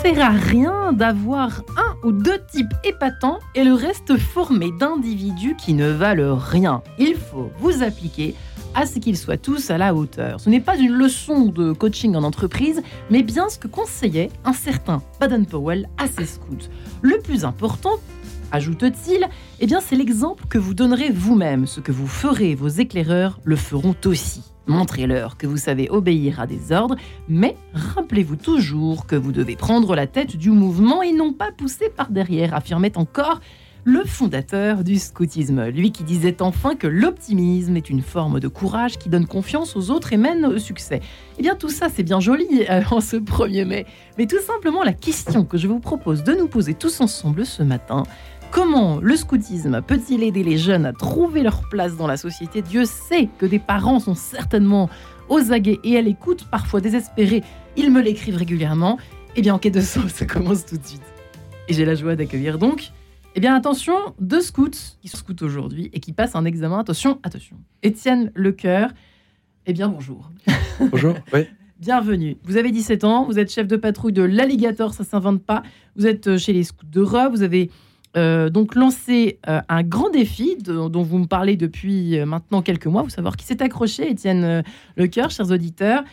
Sert à rien d'avoir un ou deux types épatants et le reste formé d'individus qui ne valent rien. Il faut vous appliquer à ce qu'ils soient tous à la hauteur. Ce n'est pas une leçon de coaching en entreprise, mais bien ce que conseillait un certain Baden-Powell à ses scouts. Le plus important, ajoute-t-il, eh bien c'est l'exemple que vous donnerez vous-même. Ce que vous ferez, vos éclaireurs le feront aussi. Montrez-leur que vous savez obéir à des ordres, mais rappelez-vous toujours que vous devez prendre la tête du mouvement et non pas pousser par derrière, affirmait encore le fondateur du scoutisme, lui qui disait enfin que l'optimisme est une forme de courage qui donne confiance aux autres et mène au succès. Eh bien tout ça c'est bien joli euh, en ce 1er mai, mais tout simplement la question que je vous propose de nous poser tous ensemble ce matin, Comment le scoutisme peut-il aider les jeunes à trouver leur place dans la société? Dieu sait que des parents sont certainement aux aguets et à l'écoute, parfois désespérés. Ils me l'écrivent régulièrement. Eh bien, en quai de sauce, ça commence tout de suite. Et j'ai la joie d'accueillir donc, eh bien, attention, deux scouts qui sont scouts aujourd'hui et qui passent un examen. Attention, attention. Étienne Lecoeur, eh bien, bonjour. Bonjour, oui. Bienvenue. Vous avez 17 ans, vous êtes chef de patrouille de l'Alligator, ça s'invente pas. Vous êtes euh, chez les scouts d'Europe, vous avez euh, donc lancer euh, un grand défi dont vous me parlez depuis euh, maintenant quelques mois. Vous savoir qui s'est accroché, Étienne Lecoeur, chers auditeurs,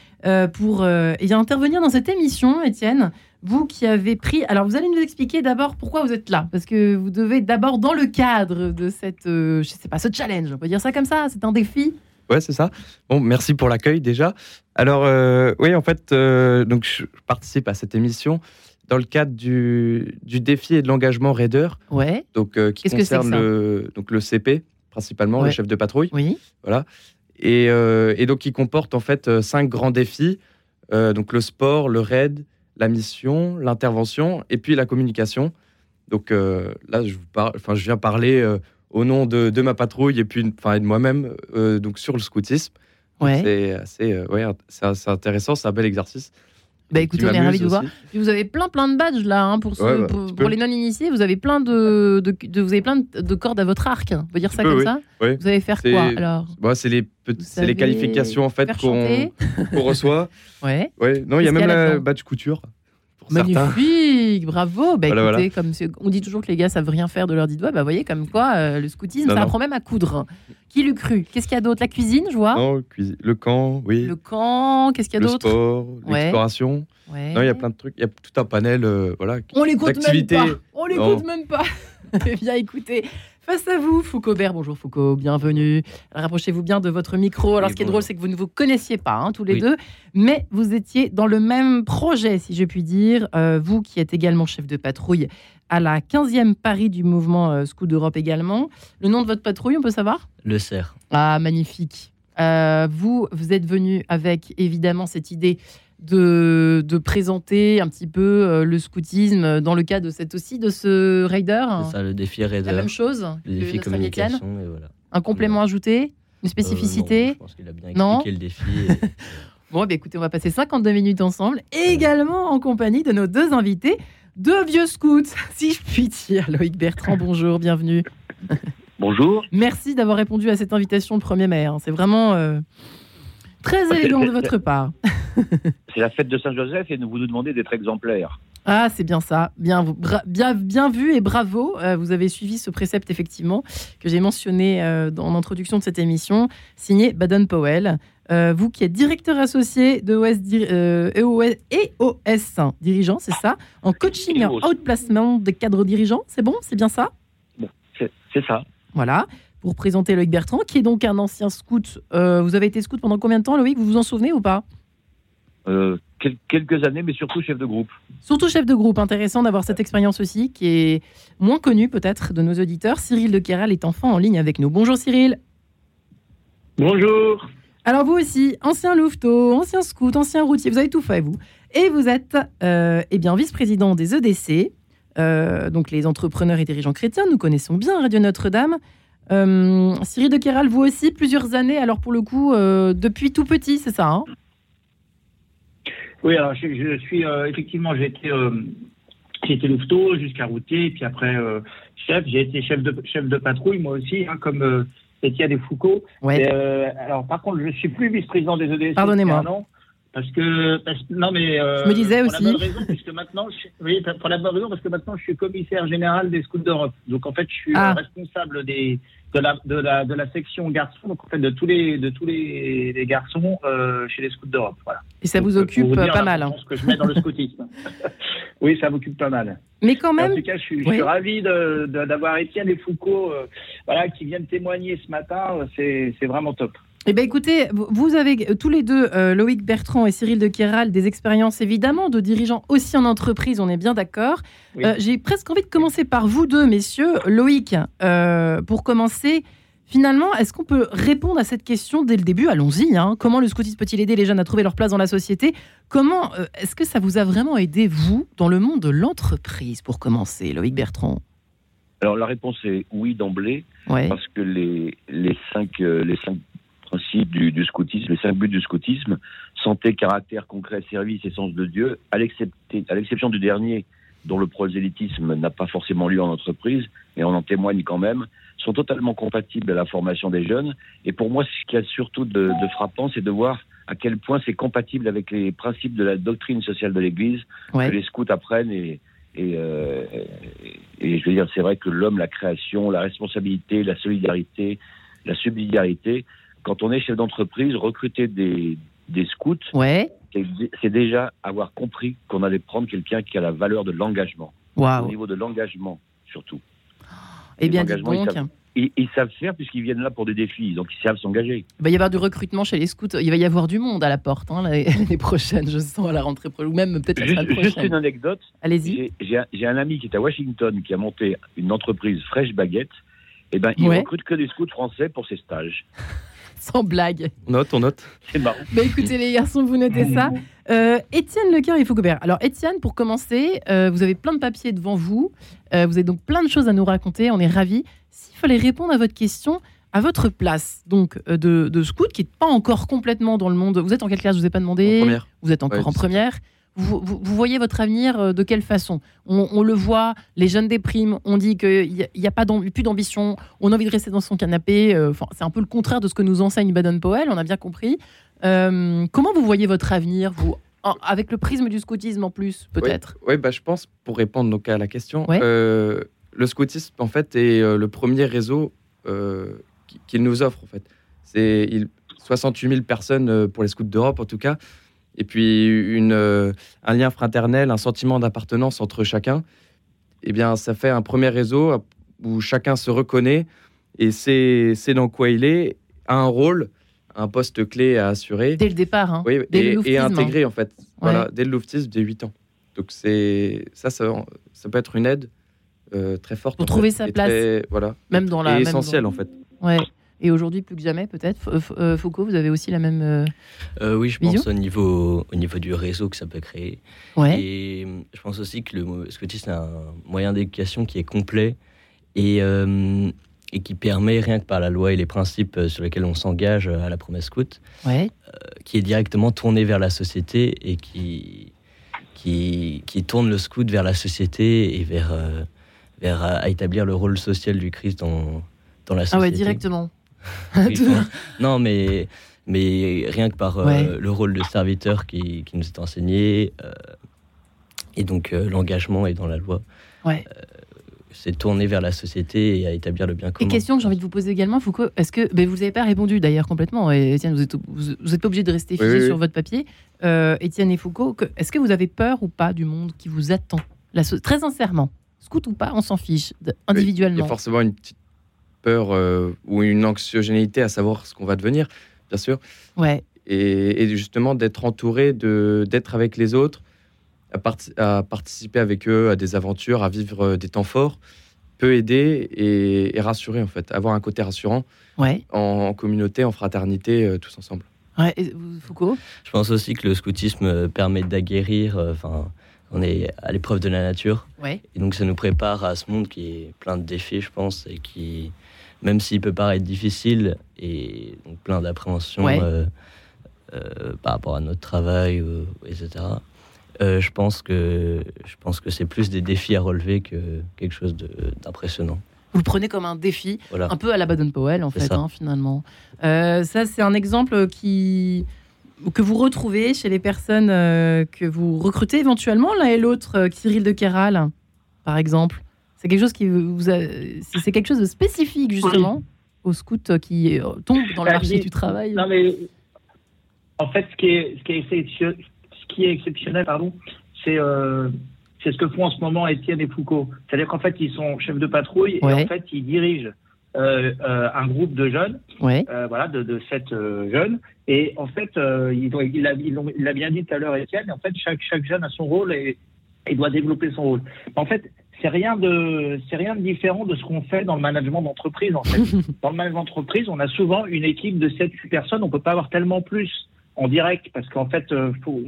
pour y intervenir dans cette émission, Étienne. Vous qui avez pris. Alors, vous allez nous expliquer d'abord pourquoi vous êtes là. Parce que vous devez d'abord, dans le cadre de cette. je sais pas, ce challenge, on peut dire ça comme ça, c'est un défi. Ouais, c'est ça. Bon, merci pour l'accueil déjà. Alors, oui, en fait, donc je participe à cette émission dans le cadre du, du défi et de l'engagement Raider, ouais. donc, euh, qui concerne le, donc le CP, principalement, le chef de patrouille. Oui. Voilà. Et, euh, et, donc, qui comporte en fait euh, cinq grands défis donc le sport, le raid, la mission, l'intervention et puis la communication. Donc là, je, vous enfin, je viens parler au nom de, de, ma patrouille et puis enfin, de moi-même donc sur le scoutisme. Ouais. C'est assez, ouais, c'est intéressant, c'est un bel exercice. Bah écoutez, on est ravis de vous voir. vous avez plein plein de badges là hein, pour, bah, pour, les non initiés. Vous avez plein de, de, vous avez plein de, cordes à votre arc. On peut dire ça comme ça. Vous allez faire quoi alors? bah, C'est les c'est les qualifications en fait qu'on reçoit. ouais. ouais. Non, il y a même la badge couture. Magnifique, bravo. Bah, écoutez, comme on dit toujours que les gars savent rien faire de leur dit doigt, bah voyez comme quoi euh, le scoutisme, ça apprend même à coudre. Qui l'eût cru? Qu'est-ce qu'il y a d'autre? La cuisine, je vois. Non, le camp, oui. Le camp, qu'est-ce qu'il y a d'autre? Le sport, l'exploration. Ouais. Non, il y a plein de trucs. Il y a tout un panel, euh, voilà. On l'écoute même pas. On l'écoute même pas. eh bien, écoutez, Face à vous, Foucault Bert. Bonjour Foucault, bienvenue. Rapprochez-vous bien de votre micro. Alors, ce qui est drôle, c'est que vous ne vous connaissiez pas, hein, tous les deux, mais vous étiez dans le même projet, si je puis dire. Euh, vous qui êtes également chef de patrouille à la 15e Paris du mouvement euh, Scout d'Europe également. Le nom de votre patrouille, on peut savoir? Le CERF. Ah, magnifique. Euh, vous, vous êtes venu avec évidemment cette idée de, de, présenter un petit peu euh, le scoutisme dans le cadre de cette aussi de ce raider. C'est ça, le défi raider. La même chose. Le défi communication. Et voilà. Un complément ajouté, une spécificité. Euh, non, je pense qu'il a bien expliqué le défi. bon, bah, écoutez, on va passer 52 minutes ensemble, également en compagnie de nos deux invités, deux vieux scouts, si je puis dire. Loïc Bertrand, bonjour, bienvenue. Bonjour. Merci d'avoir répondu à cette invitation le 1er mai. C'est vraiment. Euh, Très élégant de votre part. c'est la fête de Saint-Joseph et vous nous demandez d'être exemplaire. Ah, c'est bien ça. Bien, bien, bien vu et bravo. Euh, vous avez suivi ce précepte, effectivement, que j'ai mentionné euh, en introduction de cette émission, signé Baden-Powell. Euh, vous qui êtes directeur associé de OS, EOS, EOS dirigeant, c'est ça? En coaching et en outplacement des cadres dirigeants, c'est bon? C'est bien ça? C'est ça. Voilà pour présenter Loïc Bertrand, qui est donc un ancien scout. Euh, vous avez été scout pendant combien de temps, Loïc? Vous vous en souvenez ou pas? Euh, Quelques années, mais surtout chef de groupe. Surtout chef de groupe. Intéressant d'avoir cette expérience aussi, qui est moins connue peut-être de nos auditeurs. Cyril de Kéral est enfin en ligne avec nous. Bonjour Cyril. Bonjour. Alors vous aussi, ancien louveteau, ancien scout, ancien routier, vous avez tout fait vous. Et vous êtes euh, eh bien vice-président des EDC, donc les entrepreneurs et dirigeants chrétiens. Nous connaissons bien Radio Notre-Dame. Euh, Cyril de Kéral, vous aussi, plusieurs années, alors pour le coup, euh, depuis tout petit, c'est ça hein? Oui, alors je, suis euh, effectivement, j'ai été, été louveteau jusqu'à routier, puis après chef, j'ai été chef de, chef de patrouille moi aussi, hein, comme Étienne et Foucault. Ouais. alors par contre, je suis plus vice-président des EDC. Pardonnez-moi. Parce que, non mais euh, je me disais pour aussi. La bonne raison, puisque maintenant, je, oui, pour la bonne raison parce que maintenant je suis commissaire général des scouts d'Europe. Donc en fait, je suis ah. responsable des de la, de la de la section garçons, donc en fait de tous les de tous les, les garçons euh, chez les scouts d'Europe. Voilà. Et ça vous occupe pas mal. Hein. Ce que je mets dans le scoutisme. oui, ça m'occupe pas mal. Mais quand même. en tout cas, je suis, je suis ravi d'avoir Étienne et Foucault, euh, voilà, qui viennent témoigner ce matin. C'est vraiment top. Eh bien, écoutez, vous avez tous les deux, euh, Loïc Bertrand et Cyril de Kéral, des expériences évidemment de dirigeants aussi en entreprise, on est bien d'accord. Euh, j'ai presque envie de commencer par vous deux, messieurs. Loïc, euh, pour commencer, finalement, est-ce qu'on peut répondre à cette question dès le début? Allons-y. Hein. Comment le scoutisme peut-il aider les jeunes à trouver leur place dans la société? Comment est-ce que ça vous a vraiment aidé, vous, dans le monde de l'entreprise, pour commencer, Loïc Bertrand? Alors la réponse est oui d'emblée, parce que les, les, cinq, les cinq principe du, du, scoutisme, les cinq buts du scoutisme, santé, caractère, concret, service et sens de Dieu, à l'exception du dernier, dont le prosélytisme n'a pas forcément lieu en entreprise, mais on en témoigne quand même, sont totalement compatibles à la formation des jeunes. Et pour moi, ce qu'il y a surtout de, de frappant, c'est de voir à quel point c'est compatible avec les principes de la doctrine sociale de l'Église que les scouts apprennent et, et, euh, et, je veux dire, c'est vrai que l'homme, la création, la responsabilité, la solidarité, la subsidiarité, quand on est chef d'entreprise, recruter des, des scouts, ouais. c'est déjà avoir compris qu'on allait prendre quelqu'un qui a la valeur de l'engagement. Au niveau de l'engagement, surtout. Eh bien, dis donc. Ils savent, faire puisqu'ils viennent là pour des défis, donc ils savent s'engager. Il va y avoir du recrutement chez les scouts, il va y avoir du monde à la porte hein, l'année prochaine, je sens, à la rentrée prochaine, ou même peut-être la juste, prochaine. Juste une anecdote. Allez-y. J'ai un, ami qui est à Washington qui a monté une entreprise fraîche baguette. Et eh ben, il recrute que des scouts français pour ses stages. Sans blague. On note, on note. C'est marrant. Bah écoutez les garçons, vous notez ça. Euh, Étienne Lecoeur et Foucault. Alors Étienne, pour commencer, euh, vous avez plein de papiers devant vous. Euh, vous avez donc plein de choses à nous raconter. On est ravis. S'il fallait répondre à votre question, à votre place donc de, de scout, qui n'est pas encore complètement dans le monde. Vous êtes en quelle classe Je vous ai pas demandé. En première. Vous êtes encore en première. Vous, voyez votre avenir euh, de quelle façon? On, le voit, les jeunes dépriment, on dit qu'il n'y a, pas plus d'ambition, on a envie de rester dans son canapé. Euh, c'est un peu le contraire de ce que nous enseigne Baden-Powell, on a bien compris. Euh, comment vous voyez votre avenir, vous? Avec le prisme du scoutisme en plus, peut-être? Oui, bah, je pense, pour répondre donc à la question, le scoutisme, en fait, est le premier réseau qu'il nous offre, en fait. C'est 68 000 personnes pour les scouts d'Europe, en tout cas et puis une, euh, un lien fraternel, un sentiment d'appartenance entre chacun, eh bien, ça fait un premier réseau où chacun se reconnaît et sait, dans quoi il est, a un rôle, un poste clé à assurer. Dès le départ, hein. oui, et, et, intégré en fait, voilà, dès le louvetisme, dès 8 ans. Donc c'est ça, ça, peut être une aide euh, très forte. Pour trouver sa place, voilà, même dans la, essentiel en fait. Ouais. Et aujourd'hui, plus que jamais, peut-être. Euh, Foucault, vous avez aussi la même. Euh, euh, oui, je pense au niveau, au niveau du réseau que ça peut créer. Ouais. Et je pense aussi que le scoutisme, c'est un moyen d'éducation qui est complet et, et qui permet, rien que par la loi et les principes sur lesquels on s'engage à la promesse scout, ouais. qui est directement tourné vers la société et qui, qui, qui tourne le scout vers la société et vers, vers à établir le rôle social du Christ dans, dans la société. Ah ouais, directement. non, mais, mais rien que par euh, le rôle de serviteur qui, qui nous est enseigné, euh, et donc euh, l'engagement est dans la loi. Ouais. c'est tourner vers la société et à établir le bien commun. Et question que j'ai envie de vous poser également, Foucault, est-ce que ben, vous n'avez pas répondu d'ailleurs complètement Et Étienne, vous n'êtes vous, êtes pas obligé de rester figé sur votre papier. Étienne et Foucault, est-ce que vous avez peur ou pas du monde qui vous attend? La Très sincèrement, scout ou pas, on s'en fiche individuellement. Il y a forcément une petite peur euh, ou une anxiogénité à savoir ce qu'on va devenir, bien sûr. Ouais. Et, justement d'être entouré, de d'être avec les autres, à, participer avec eux à des aventures, à vivre euh, des temps forts, peut aider et, rassurer en fait, avoir un côté rassurant ouais. en, communauté, en fraternité, euh, tous ensemble. Ouais. Foucault? Je pense aussi que le scoutisme permet d'aguerrir. Enfin, on est à l'épreuve de la nature. Ouais. Et donc ça nous prépare à ce monde qui est plein de défis, je pense, et qui, même s'il peut paraître difficile et plein d'appréhension euh, euh, par rapport à notre travail, etc. Euh, je pense que je pense que c'est plus des défis à relever que quelque chose d'impressionnant. Vous le prenez comme un défi, un peu à la Baden-Powell en fait, hein, finalement. ça, c'est un exemple qui que vous retrouvez chez les personnes que vous recrutez éventuellement l'un et l'autre, Cyril de Kéral, par exemple C'est quelque chose qui vous c'est quelque chose de spécifique justement aux scouts qui tombent dans le marché du travail. Non mais en fait, ce qui est, ce qui est, ce qui est exceptionnel, pardon, c'est c'est ce que font en ce moment Étienne et Foucault. C'est-à-dire qu'en fait, ils sont chefs de patrouille et en fait, ils dirigent euh, euh, un groupe de jeunes, euh, voilà, de, de sept euh, jeunes. Et en fait, euh, il, a, il, a, bien dit tout à l'heure, Étienne, et en fait, chaque, chaque jeune a son rôle et, il doit développer son rôle. En fait, c'est rien de c'est rien de différent de ce qu'on fait dans le management d'entreprise. En fait, dans le management d'entreprise, on a souvent une équipe de 7-8 personnes. On peut pas avoir tellement plus en direct parce qu'en fait, euh, faut,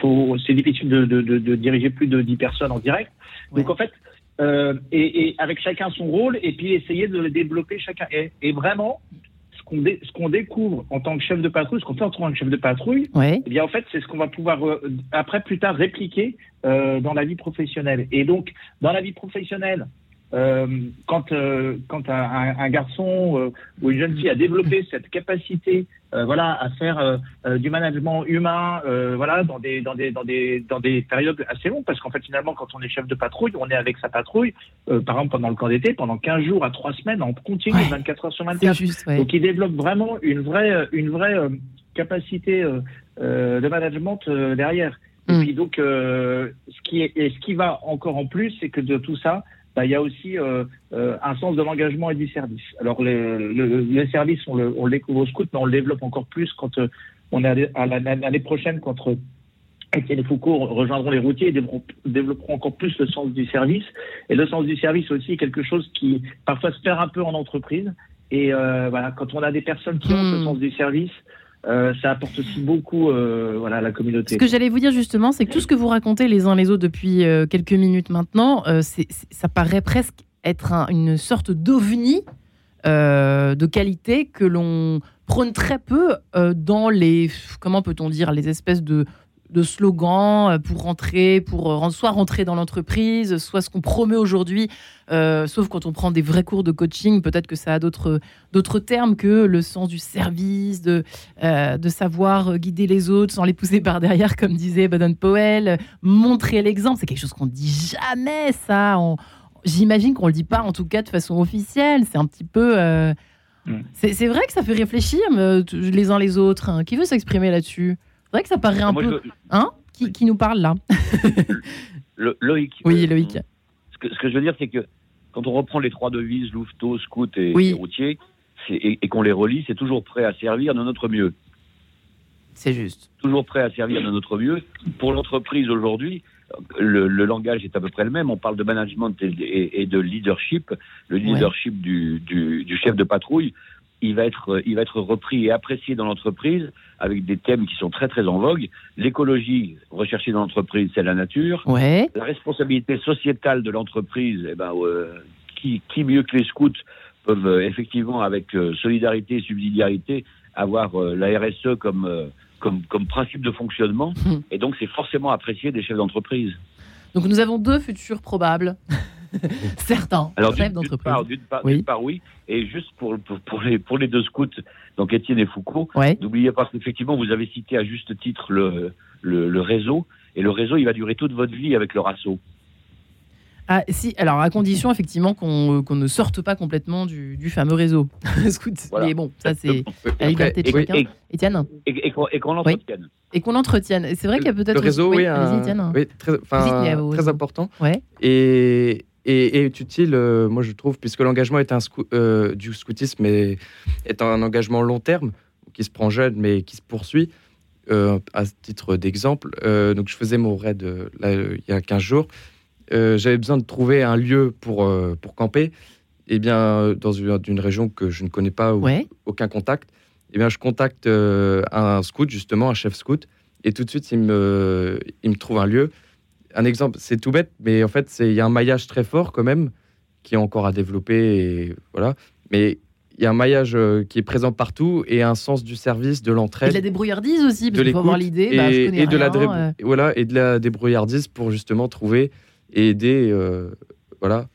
faut, c'est difficile de, de, de, diriger plus de 10 personnes en direct. Donc en fait, euh, et, et, avec chacun son rôle et puis essayer de le développer chacun. Et, et vraiment, qu'on ce qu'on découvre en tant que chef de patrouille, ce qu'on fait en tant que chef de patrouille, eh bien en fait, c'est ce qu'on va pouvoir euh, après plus tard répliquer euh, dans la vie professionnelle. Et donc dans la vie professionnelle, euh, quand, euh, quand un, un, garçon euh, ou une jeune fille a développé cette capacité, euh, voilà, à faire euh, du management humain, voilà, dans des dans des dans des dans des périodes assez longues, parce qu'en fait finalement, quand on est chef de patrouille, on est avec sa patrouille, par exemple pendant le camp d'été, pendant 15 jours à 3 semaines, en continu, ouais, 24 heures sur 24. Juste, ouais. Donc il développe vraiment une vraie une vraie capacité de management derrière. Mm. Et puis donc, ce qui est, et ce qui va encore en plus, c'est que de tout ça, bah, il y a aussi euh, euh, un sens de l'engagement et du service. Alors, le, le, le service, on le, on le découvre au scout, mais on le développe encore plus quand euh, on est à l'année prochaine, quand Étienne et Foucault rejoindront les routiers et développeront encore plus le sens du service. Et le sens du service aussi est quelque chose qui parfois se perd un peu en entreprise. Et euh, voilà, quand on a des personnes qui mmh. ont ce hmm. sens du service, euh, ça apporte aussi beaucoup euh, voilà, à la communauté. Ce que j'allais vous dire justement, c'est que tout ce que vous racontez les uns les autres depuis euh, quelques minutes maintenant, ça paraît presque être un, une sorte d'ovni de qualité que l'on prône très peu dans les, comment peut-on dire, les espèces de, de slogans euh, pour rentrer, pour euh, soit rentrer dans l'entreprise, soit ce qu'on promeut aujourd'hui, euh, sauf quand on prend des vrais cours de coaching, peut-être que ça a d'autres, d'autres termes que le sens du service, de, euh, de savoir guider les autres sans les pousser par derrière, comme disait Baden Powell, montrer l'exemple, c'est quelque chose qu'on dit jamais, ça. On, j'imagine qu'on le dit pas, en tout cas de façon officielle. C'est un petit peu... Euh, mm. c'est, vrai que ça fait réfléchir les uns les autres. Hein. Qui veut s'exprimer là-dessus? Vrai que ça paraît un Moi, peu. Je... Hein qui, qui, nous parle là Le, Loïc. Oui, Loïc. Ce que, ce que je veux dire, c'est que quand on reprend les trois devises, louveteau, scout et, oui. et routier, et, et qu'on les relie, c'est toujours prêt à servir de notre mieux. C'est juste. Toujours prêt à servir de notre mieux. Pour l'entreprise aujourd'hui, le, le, langage est à peu près le même. On parle de management et, et, et de leadership. Le leadership ouais. du, du, du, chef de patrouille, il va être, il va être repris et apprécié dans l'entreprise avec des thèmes qui sont très très en vogue. L'écologie recherchée dans l'entreprise, c'est la nature. Ouais. La responsabilité sociétale de l'entreprise, eh ben, euh, qui, qui, mieux que les scouts peuvent euh, effectivement, avec euh, solidarité et subsidiarité, avoir euh, la RSE comme, euh, comme, comme principe de fonctionnement. Mmh. Et donc, c'est forcément apprécié des chefs d'entreprise. Donc, nous avons deux futurs probables. Certains Alors, chefs d'entreprise. D'une part, oui. part, oui. Et juste pour, pour, pour, les, pour les deux scouts, donc Étienne et Foucault, ouais. n'oubliez pas qu'effectivement, vous avez cité à juste titre le, le, le, réseau. Et le réseau, il va durer toute votre vie avec leur assaut. Ah, si, alors à condition effectivement qu'on qu ne sorte pas complètement du, du fameux réseau. Scout. Voilà. Mais bon, ça c'est la liberté de chacun. Et, Étienne Et, et qu'on l'entretienne. Oui. Et qu'on l'entretienne. C'est vrai qu'il y a peut-être. Le réseau, oui, oui, un... oui très, très important. Ouais. Et, et, est utile, euh, moi je trouve, puisque l'engagement est un scou euh, du scoutisme est, est, un engagement long terme qui se prend jeune mais qui se poursuit. Euh, à titre d'exemple, donc je faisais mon raid là, il y a 15 jours. J'avais besoin de trouver un lieu pour, pour camper. Et eh bien, dans une, une, région que je ne connais pas, ou ouais. aucun contact, et eh bien, je contacte un scout, justement, un chef scout, et tout de suite, il me, il me trouve un lieu un exemple, c'est tout bête, mais en fait, il y a un maillage très fort quand même qui est encore à développer. Et, voilà. Mais il y a un maillage euh, qui est présent partout et un sens du service, de l'entraide. Et de la débrouillardise aussi, parce qu'il faut avoir l'idée. Et, bah, et, rien, de la euh... voilà, et de la débrouillardise pour justement trouver et aider. Euh, voilà.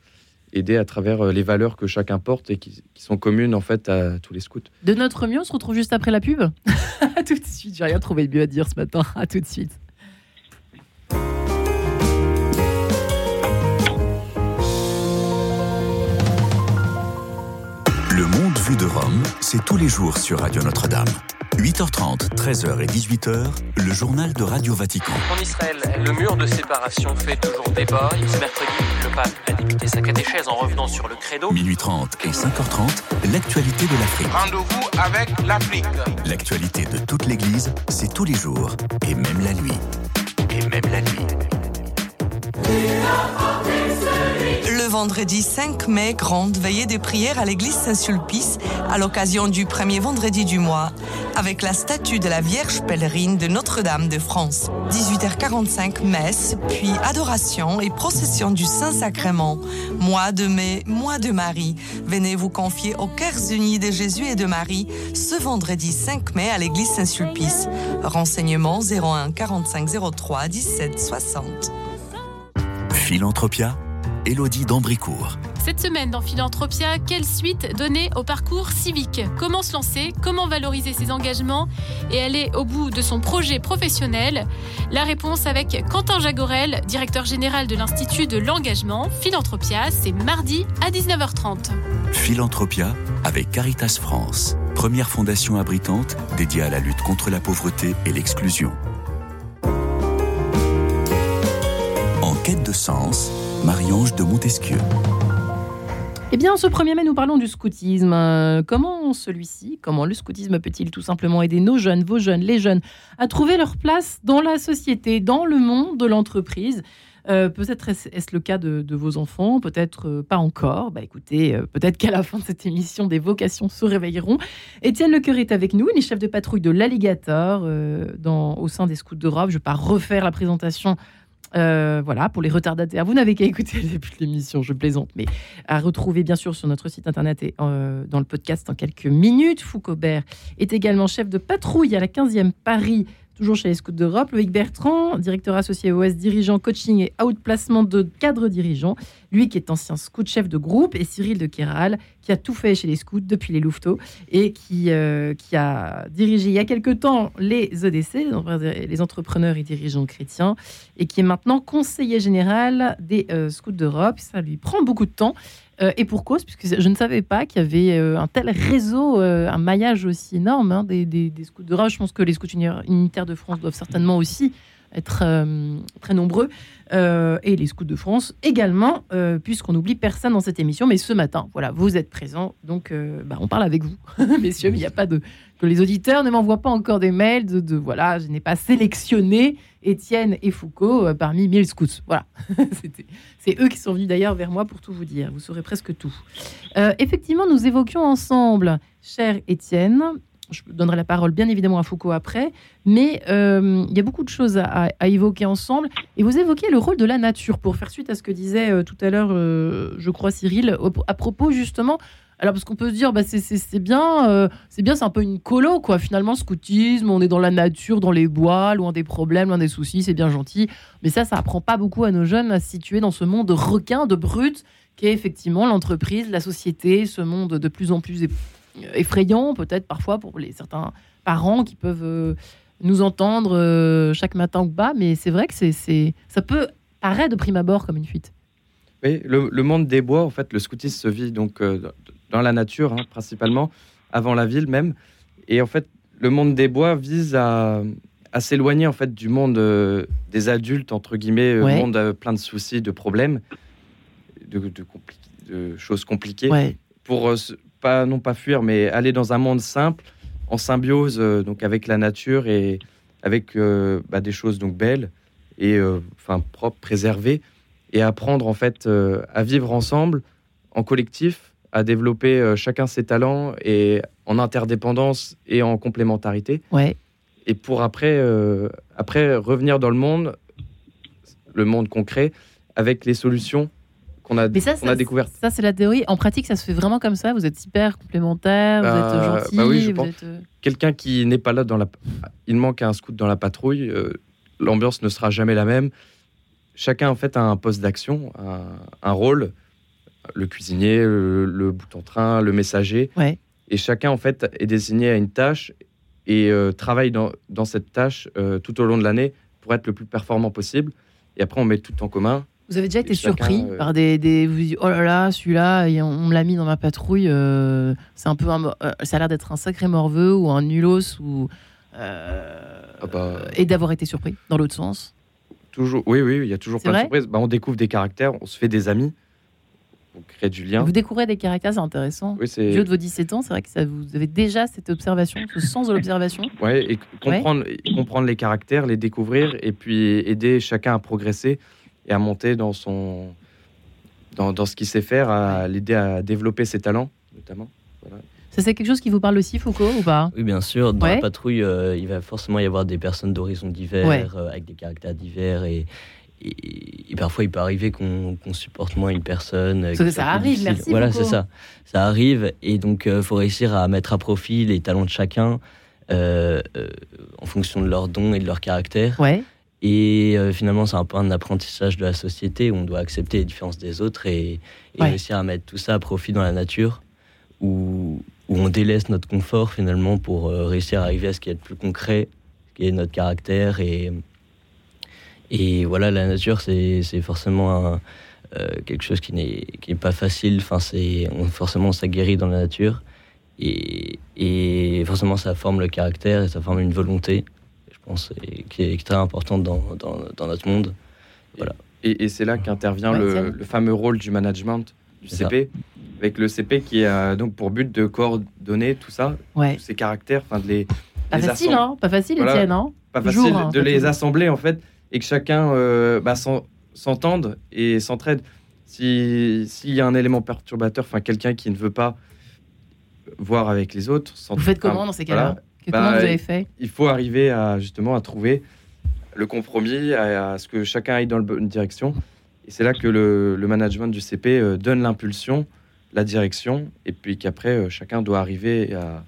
aider à travers les valeurs que chacun porte et qui, sont communes en fait à tous les scouts. De notre mieux, on se retrouve juste après la pub. à tout de suite, j'ai rien trouvé de mieux à dire ce matin. À tout de suite. Le monde vu de Rome, c'est tous les jours sur Radio Notre-Dame. 8h30, 13h et 18h, le journal de Radio Vatican. En Israël, le mur de séparation fait toujours débat. Ce mercredi, le pape a débuté sa catéchèse en revenant sur le credo. Minuit 30 et 5h30, l'actualité de l'Afrique. Rendez-vous avec l'Afrique. L'actualité de toute l'Église, c'est tous les jours et même la nuit. Et même la nuit. Vendredi 5 mai, grande veillée des prières à l'église Saint-Sulpice à l'occasion du premier vendredi du mois, avec la statue de la Vierge pèlerine de Notre-Dame de France. 18h45, messe, puis adoration et procession du Saint-Sacrement. Mois de mai, mois de Marie. Venez vous confier aux cœurs unis de Jésus et de Marie ce vendredi 5 mai à l'église Saint-Sulpice. Renseignements 01 45 03 17 60. Philanthropia, Elodie d'Ambricourt. Cette semaine dans Philanthropia, quelle suite donner au parcours civique? Comment se lancer? Comment valoriser ses engagements? Et aller au bout de son projet professionnel La réponse avec Quentin Jagorel, directeur général de l'Institut de l'engagement. Philanthropia, c'est mardi à 19h30. Philanthropia avec Caritas France, première fondation abritante dédiée à la lutte contre la pauvreté et l'exclusion. quête de sens, Marie-Ange de Montesquieu. Eh bien, ce 1er mai, nous parlons du scoutisme. Euh, comment celui-ci, comment le scoutisme peut-il tout simplement aider nos jeunes, vos jeunes, les jeunes, à trouver leur place dans la société, dans le monde de l'entreprise? Euh, peut-être est-ce le cas de, vos enfants, peut-être euh, pas encore. Bah écoutez, peut-être qu'à la fin de cette émission, des vocations se réveilleront. Étienne Lecoeur est avec nous, il est chef de patrouille de l'Alligator au sein des Scouts d'Europe. Je ne vais pas refaire la présentation euh, voilà, pour les retardataires, vous n'avez qu'à écouter le début de l'émission, je plaisante, mais à retrouver bien sûr sur notre site internet et euh, dans le podcast en quelques minutes. Foucaubert est également chef de patrouille à la 15e Paris toujours chez les Scouts d'Europe. Loïc Bertrand, directeur associé OS, dirigeant coaching et outplacement de cadres dirigeants. Lui qui est ancien scout chef de groupe. Et Cyril de Kéral, qui a tout fait chez les scouts depuis les louveteaux et qui, euh, a dirigé il y a quelque temps les EDC, les entrepreneurs et dirigeants chrétiens, et qui est maintenant conseiller général des euh, Scouts d'Europe. Ça lui prend beaucoup de temps. Euh, et pour cause, puisque je ne savais pas qu'il y avait euh, un tel réseau, euh, un maillage aussi énorme hein, des, scouts de Je pense que les scouts unitaires de France doivent certainement aussi être très nombreux. et les scouts de France également, puisqu'on n'oublie personne dans cette émission. Mais ce matin, voilà, vous êtes présents, donc bah, on parle avec vous, messieurs. Mais il n'y a pas de que les auditeurs ne m'envoient pas encore des mails de, voilà, je n'ai pas sélectionné Étienne et Foucault euh, parmi 1000 scouts. Voilà, c'est eux qui sont venus d'ailleurs vers moi pour tout vous dire. Vous saurez presque tout. Euh, effectivement, nous évoquions ensemble, cher Étienne, je donnerai la parole bien évidemment à Foucault après, mais euh, il y a beaucoup de choses à, évoquer ensemble. Et vous évoquez le rôle de la nature pour faire suite à ce que disait tout à l'heure, je crois, Cyril, à propos justement alors parce qu'on peut se dire, bah, c'est bien, euh, c'est bien, c'est un peu une colo, quoi. Finalement, scoutisme, on est dans la nature, dans les bois, loin des problèmes, loin des soucis, c'est bien gentil. Mais ça, ça apprend pas beaucoup à nos jeunes à se situer dans ce monde de requin, de brut, qui est effectivement l'entreprise, la société, ce monde de plus en plus effrayant, peut-être parfois pour les certains parents qui peuvent euh, nous entendre euh, chaque matin ou pas. Mais c'est vrai que c'est, ça peut paraître de prime abord comme une fuite. Oui, le, monde des bois, en fait, le scoutisme se vit donc dans la nature hein, principalement, avant la ville même. Et en fait, le monde des bois vise à, s'éloigner en fait du monde euh, des adultes entre guillemets, le monde euh, plein de soucis, de problèmes, de, de, choses compliquées, pour euh, pas non pas fuir, mais aller dans un monde simple, en symbiose donc avec la nature et avec bah, des choses donc belles et enfin propres, préservées, et apprendre en fait à vivre ensemble en collectif à développer euh, chacun ses talents et en interdépendance et en complémentarité. Ouais. Et pour après, euh, après revenir dans le monde, le monde concret, avec les solutions qu'on a, qu'on a découvertes. Ça, c'est la théorie. En pratique, ça se fait vraiment comme ça Vous êtes hyper complémentaires, vous êtes euh, gentil bah oui, Quelqu'un qui n'est pas là dans la... Il manque un scout dans la patrouille, l'ambiance ne sera jamais la même. Chacun, en fait, a un poste d'action, un, un rôle le cuisinier, le, bouton-train, le messager. Et chacun, en fait, est désigné à une tâche et travaille dans, dans, cette tâche tout au long de l'année pour être le plus performant possible. Et après, on met tout en commun. Vous avez déjà été surpris par des, des, Vous dites, oh là là, celui-là, on me l'a mis dans ma patrouille. c'est un peu ça a l'air d'être un sacré morveux ou un nulos ou. Ah bah, et d'avoir été surpris dans l'autre sens Toujours, oui, oui, il y a toujours plein de surprises. Bah, on découvre des caractères, on se fait des amis, on crée du lien. Vous découvrez des caractères, c'est intéressant. Oui, c'est... Du de vos 17 ans, c'est vrai que ça, vous avez déjà cette observation, ce sens de l'observation. Oui, et comprendre, comprendre les caractères, les découvrir, et puis aider chacun à progresser et à monter dans, son, dans, dans ce qu'il sait faire, à l'aider à développer ses talents, notamment. Voilà. Ça, c'est quelque chose qui vous parle aussi, Foucault, ou pas? Oui, bien sûr. Dans la patrouille, euh, il va forcément y avoir des personnes d'horizons divers, euh, avec des caractères divers. Et, et, parfois, il peut arriver qu'on supporte moins une personne. Euh, ça, ça arrive, merci. Voilà, c'est ça. Ça arrive. Et donc, il faut réussir à mettre à profit les talents de chacun en fonction de leurs dons et de leur caractère. Ouais. Et finalement, c'est un peu un apprentissage de la société où on doit accepter les différences des autres et, et réussir à mettre tout ça à profit dans la nature. Où, où on délaisse notre confort finalement pour euh, réussir à arriver à ce qui est le plus concret, ce qui est notre caractère. Et, et voilà, la nature, c'est forcément euh, quelque chose qui n'est pas facile. Enfin, on, forcément, ça guérit dans la nature. Et, et, forcément, ça forme le caractère et ça forme une volonté, pense, qui est très importante dans, dans, notre monde. Voilà. Et, c'est là qu'intervient le, le, fameux rôle du management du CP avec le CP qui a donc pour but de coordonner tout ça, tous ces caractères, enfin de les. Pas facile, hein Pas facile, Étienne, hein Pas facile hein, de les assembler en fait et que chacun euh, bah, s'entende et s'entraide. S'il y a un élément perturbateur, enfin quelqu'un qui ne veut pas voir avec les autres, vous faites comment dans ces cas-là? Bah, vous avez fait? Il faut arriver à justement à trouver le compromis, à, ce que chacun aille dans la bonne direction. Et c'est là que le, management du CP euh, donne l'impulsion la direction, et puis qu'après, euh, chacun doit arriver à,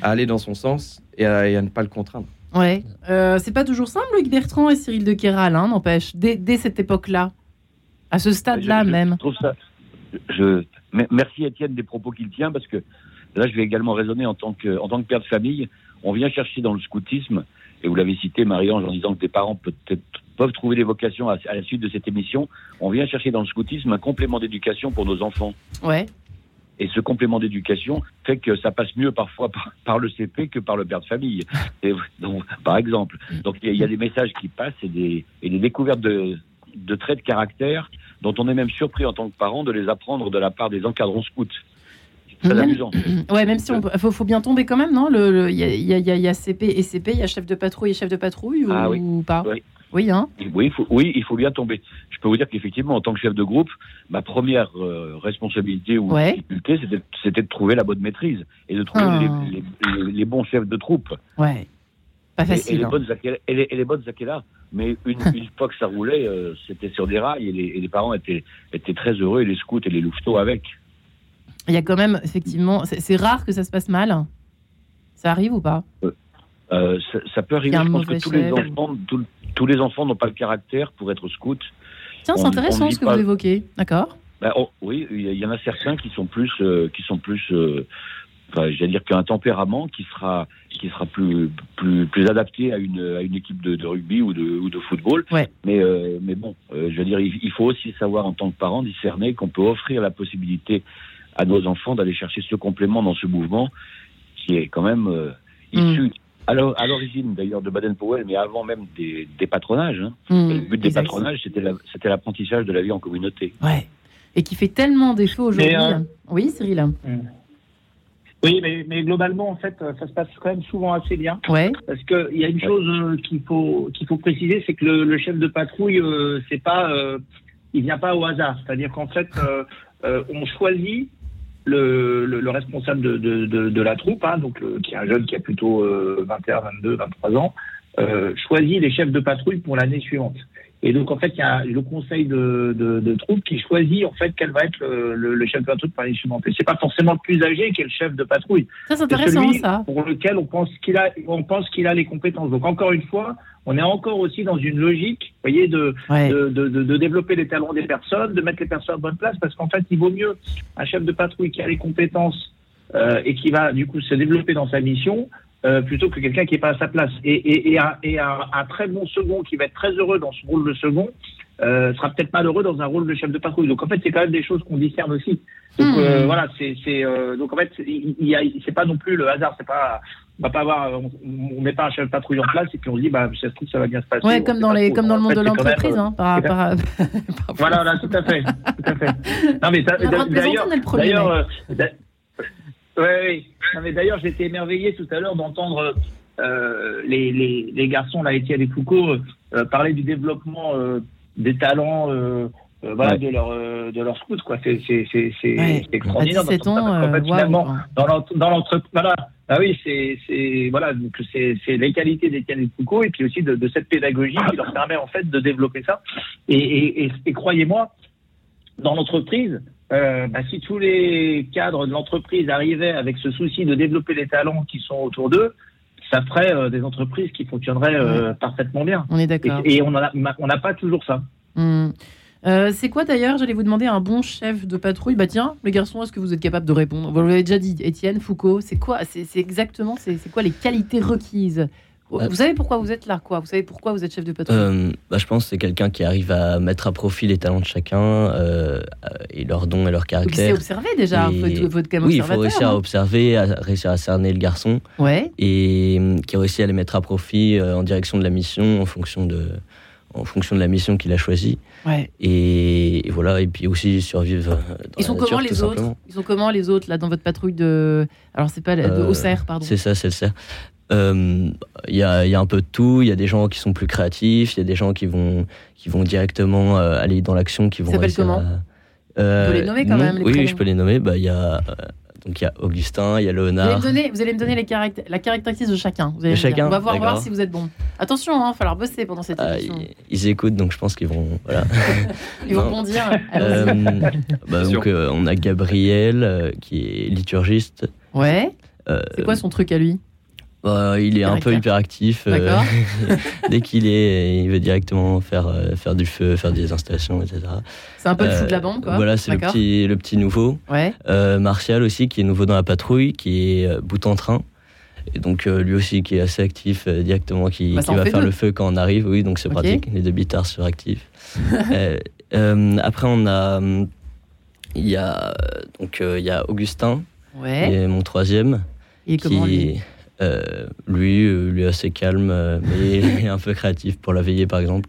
aller dans son sens et à, ne pas le contraindre. Ouais, euh, c'est pas toujours simple, Luc Bertrand et Cyril de Kéral, hein, n'empêche, dès, cette époque-là, à ce stade-là même. Je, merci Étienne des propos qu'il tient, parce que là, je vais également raisonner en tant que, en tant que père de famille. On vient chercher dans le scoutisme, et vous l'avez cité, Marie-Ange, en disant que des parents peuvent trouver des vocations à, à, la suite de cette émission. On vient chercher dans le scoutisme un complément d'éducation pour nos enfants. Ouais. Et ce complément d'éducation fait que ça passe mieux parfois par, le CP que par le père de famille. donc, par exemple. Donc il y, a des messages qui passent et des, et des découvertes de, de traits de caractère dont on est même surpris en tant que parent de les apprendre de la part des encadrons scouts. C'est très amusant. Ouais, même si on faut, faut, bien tomber quand même, non Il y, a, y, a, y, a, CP et CP, il y a chef de patrouille et chef de patrouille ou, ah ou pas oui. Oui, hein oui, il faut, oui, il faut bien tomber. Je peux vous dire qu'effectivement, en tant que chef de groupe, ma première euh, responsabilité ou difficulté, c'était de trouver la bonne maîtrise et de trouver ah. les, bons chefs de troupe. Ouais. Pas facile. Et, les, hein. bonnes et, les, et les bonnes Mais une, une, fois que ça roulait, euh, c'était sur des rails et les, parents étaient, étaient très heureux et les scouts et les louveteaux avec. Il y a quand même, effectivement, c'est rare que ça se passe mal. Ça arrive ou pas euh, ça, peut arriver. Je pense que tous les enfants, tous les enfants n'ont pas le caractère pour être scouts. Tiens, c'est intéressant ce que vous évoquez. D'accord. Ben, oh, oui, il y, en a certains qui sont plus, euh, qui sont plus, euh, j'allais dire qu'un tempérament qui sera, qui sera plus, plus, plus adapté à une, à une équipe de, rugby ou de, ou de football. Ouais. Mais, euh, mais bon, je veux dire, il, faut aussi savoir en tant que parent discerner qu'on peut offrir la possibilité à nos enfants d'aller chercher ce complément dans ce mouvement qui est quand même issu, mm à l'origine d'ailleurs de Baden-Powell, mais avant même des, patronages. Hein. Mmh, le but des patronages, c'était l'apprentissage de la vie en communauté. Ouais. Et qui fait tellement défaut aujourd'hui. Euh, oui, Cyril. Mmh. Oui, mais, globalement, en fait, ça se passe quand même souvent assez bien. Ouais. Parce qu'il y a une chose euh, qu'il faut, qu'il faut préciser, c'est que le, chef de patrouille, euh, c'est pas, il vient pas au hasard. C'est-à-dire qu'en fait, on choisit le, le, responsable de, de, de, la troupe, hein, donc qui est un jeune qui a plutôt 21, 22, 23 ans, euh, choisit les chefs de patrouille pour l'année suivante. Et donc, en fait, il y a le conseil de, de, de troupe qui choisit, en fait, quel va être le, le, chef de patrouille de police montée. C'est pas forcément le plus âgé qui est le chef de patrouille. Ça, c'est intéressant, ça. Pour lequel on pense qu'il a, on pense qu'il a les compétences. Donc, encore une fois, on est encore aussi dans une logique, vous voyez, de, de, de, de, développer les talents des personnes, de mettre les personnes à bonne place, parce qu'en fait, il vaut mieux un chef de patrouille qui a les compétences euh, et qui va, du coup, se développer dans sa mission, euh, plutôt que quelqu'un qui n'est pas à sa place. Et, et, et, un, et un, très bon second qui va être très heureux dans ce rôle de second euh, sera peut-être malheureux dans un rôle de chef de patrouille. Donc en fait, c'est quand même des choses qu'on discerne aussi. Donc hmm. euh, voilà, c'est euh, donc en fait, il c'est pas non plus le hasard. C'est pas on va pas avoir, on, met pas un chef de patrouille en place et puis on se dit bah ça se trouve ça va bien se passer. Ouais, comme dans les comme dans le monde de l'entreprise, hein, par, par, Voilà, là, tout à fait, tout à fait. Non mais d'ailleurs, d'ailleurs. Oui, mais d'ailleurs, j'étais émerveillé tout à l'heure d'entendre euh, les, les, les, garçons, là, Étienne et Foucault, euh, parler du développement euh, des talents euh, euh, voilà, de leur de leur scout quoi. C'est c'est c'est extraordinaire ans, en fait, finalement dans l'entreprise voilà. Ah oui c'est c'est voilà donc c'est c'est les qualités d'Étienne et Foucault et puis aussi de, de, cette pédagogie qui leur permet en fait de développer ça. Et, et, et, et croyez-moi dans l'entreprise euh, bah, si tous les cadres de l'entreprise arrivaient avec ce souci de développer les talents qui sont autour d'eux, ça ferait euh, des entreprises qui fonctionneraient euh, parfaitement bien. On est d'accord. Et, on n'a pas toujours ça. Hmm. c'est quoi d'ailleurs J'allais vous demander un bon chef de patrouille? Bah tiens, les garçons, est-ce que vous êtes capable de répondre? Vous l'avez déjà dit, Étienne, Foucault. C'est quoi? C'est exactement, c'est quoi les qualités requises? Vous savez pourquoi vous êtes là, quoi? Vous savez pourquoi vous êtes chef de patrouille euh, bah, Je pense que c'est quelqu'un qui arrive à mettre à profit les talents de chacun euh, et leurs dons et leurs caractères. C'est observer déjà, et... votre Oui, il faut réussir à observer, à réussir à cerner le garçon. Ouais. Et qui réussit à les mettre à profit en direction de la mission en fonction de, en fonction de la mission qu'il a choisie. Ouais. Et, voilà, et puis aussi survivre. Dans Ils sont comment les autres? Ils sont comment les autres là dans votre patrouille de Alors c'est pas de euh, pardon. C'est ça, c'est le CER. Il euh, y, a, y, a, un peu de tout. Il y a des gens qui sont plus créatifs, il y a des gens qui vont, qui vont directement euh, aller dans l'action, qui vont. s'appellent comment euh, Vous les nommer quand même les Oui, je peux les nommer. Bah, il y a donc il y a Augustin, il y a Léonard. Vous allez me donner, vous allez me donner les la caractéristique de chacun. Vous allez chacun. On va voir, voir, si vous êtes bon. Attention, il hein, va falloir bosser pendant cette ah, émission. Ils, écoutent, donc je pense qu'ils vont. Voilà. ils vont bondir. bah, donc on a Gabriel qui est liturgiste. Ouais. C'est quoi son truc à lui? Bah, il est un peu hyperactif. Euh, dès qu'il est, il veut directement faire, euh, faire du feu, faire des installations, etc. C'est un peu le fou de la bande, quoi. Voilà, c'est le petit, le petit nouveau. Ouais. Euh, Martial aussi, qui est nouveau dans la patrouille, qui est bout en train. Et donc lui aussi qui est assez actif directement, qui, bah, qui va faire le feu quand on arrive. Oui, donc c'est pratique. Les deux bitards suractifs. après, on a, il y a donc il y a Augustin, ouais. qui est mon troisième. Et comment lui? Euh, lui, euh, lui assez calme, euh, mais un peu créatif pour la veiller, par exemple.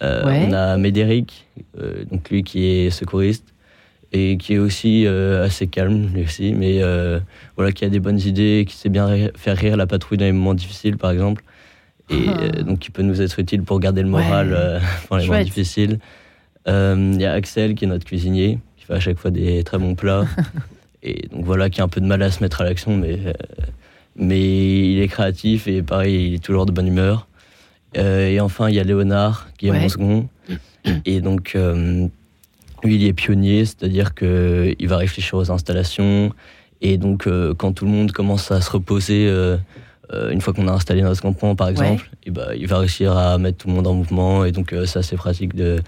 On a Médéric, donc lui qui est secouriste et qui est aussi assez calme lui aussi, mais voilà qui a des bonnes idées, qui sait bien faire rire la patrouille dans les moments difficiles par exemple, et ah. donc qui peut nous être utile pour garder le moral dans les moments difficiles. Il y a Axel qui est notre cuisinier, qui fait à chaque fois des très bons plats, et donc voilà qui a un peu de mal à se mettre à l'action, mais mais il est créatif et pareil, il est toujours de bonne humeur. Euh, et enfin, il y a Léonard qui est mon second. Et donc, euh, lui, il est pionnier, c'est-à-dire qu'il va réfléchir aux installations. Et donc, euh, quand tout le monde commence à se reposer, une fois qu'on a installé notre campement, par exemple, et bah, il va réussir à mettre tout le monde en mouvement. Et donc, ça, c'est pratique de,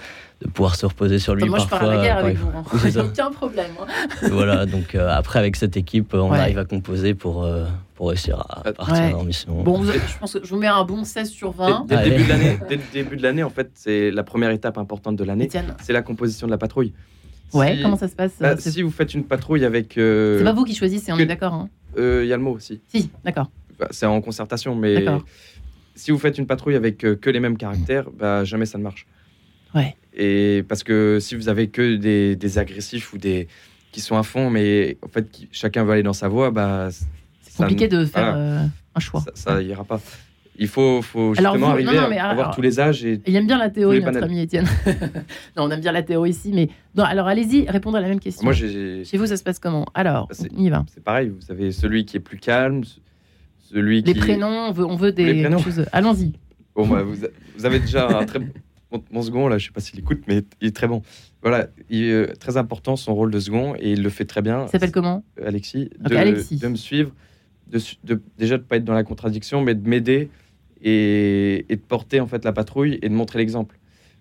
de pouvoir se reposer sur lui moi, parfois. Je pars à la guerre avec vous. Hein. aucun problème. Hein. voilà, donc après, avec cette équipe, on arrive à composer pour, pour réussir à partir en mission. Bon, je pense que je vous mets un bon 16 sur 20. Dès, dès, dès le début de l'année, en fait, c'est la première étape importante de l'année. C'est la composition de la patrouille. Ouais, comment ça se passe bah, Si vous faites une patrouille avec. Euh, c'est pas vous qui choisissez, on est d'accord. Hein. Euh, il y a le mot aussi. Si, d'accord. Bah, c'est en concertation, mais si vous faites une patrouille avec euh, que les mêmes caractères, bah, jamais ça ne marche. Ouais. Et parce que si vous avez que des, des agressifs ou des qui sont à fond, mais en fait chacun veut aller dans sa voie, bah compliqué de faire euh, un choix. Ça, n'ira pas. Il faut, faut justement arriver à avoir tous les âges. Et il aime bien la théorie, notre ami Étienne. non, on aime bien la théorie ici, mais alors allez-y, répondez à la même question. Moi, Chez vous, ça se passe comment? Alors, on y va. C'est pareil, vous savez, celui qui est plus calme, celui qui. Les prénoms, on veut, on veut des choses. Allons-y. Bon, bah, vous, vous, avez déjà un très mon, second, là, je sais pas s'il écoute, mais il est très bon. Voilà, il est très important son rôle de second et il le fait très bien. Il s'appelle comment? Alexis. de, me suivre, de, de, déjà de pas être dans la contradiction, mais de m'aider et, et, de porter en fait la patrouille et de montrer l'exemple.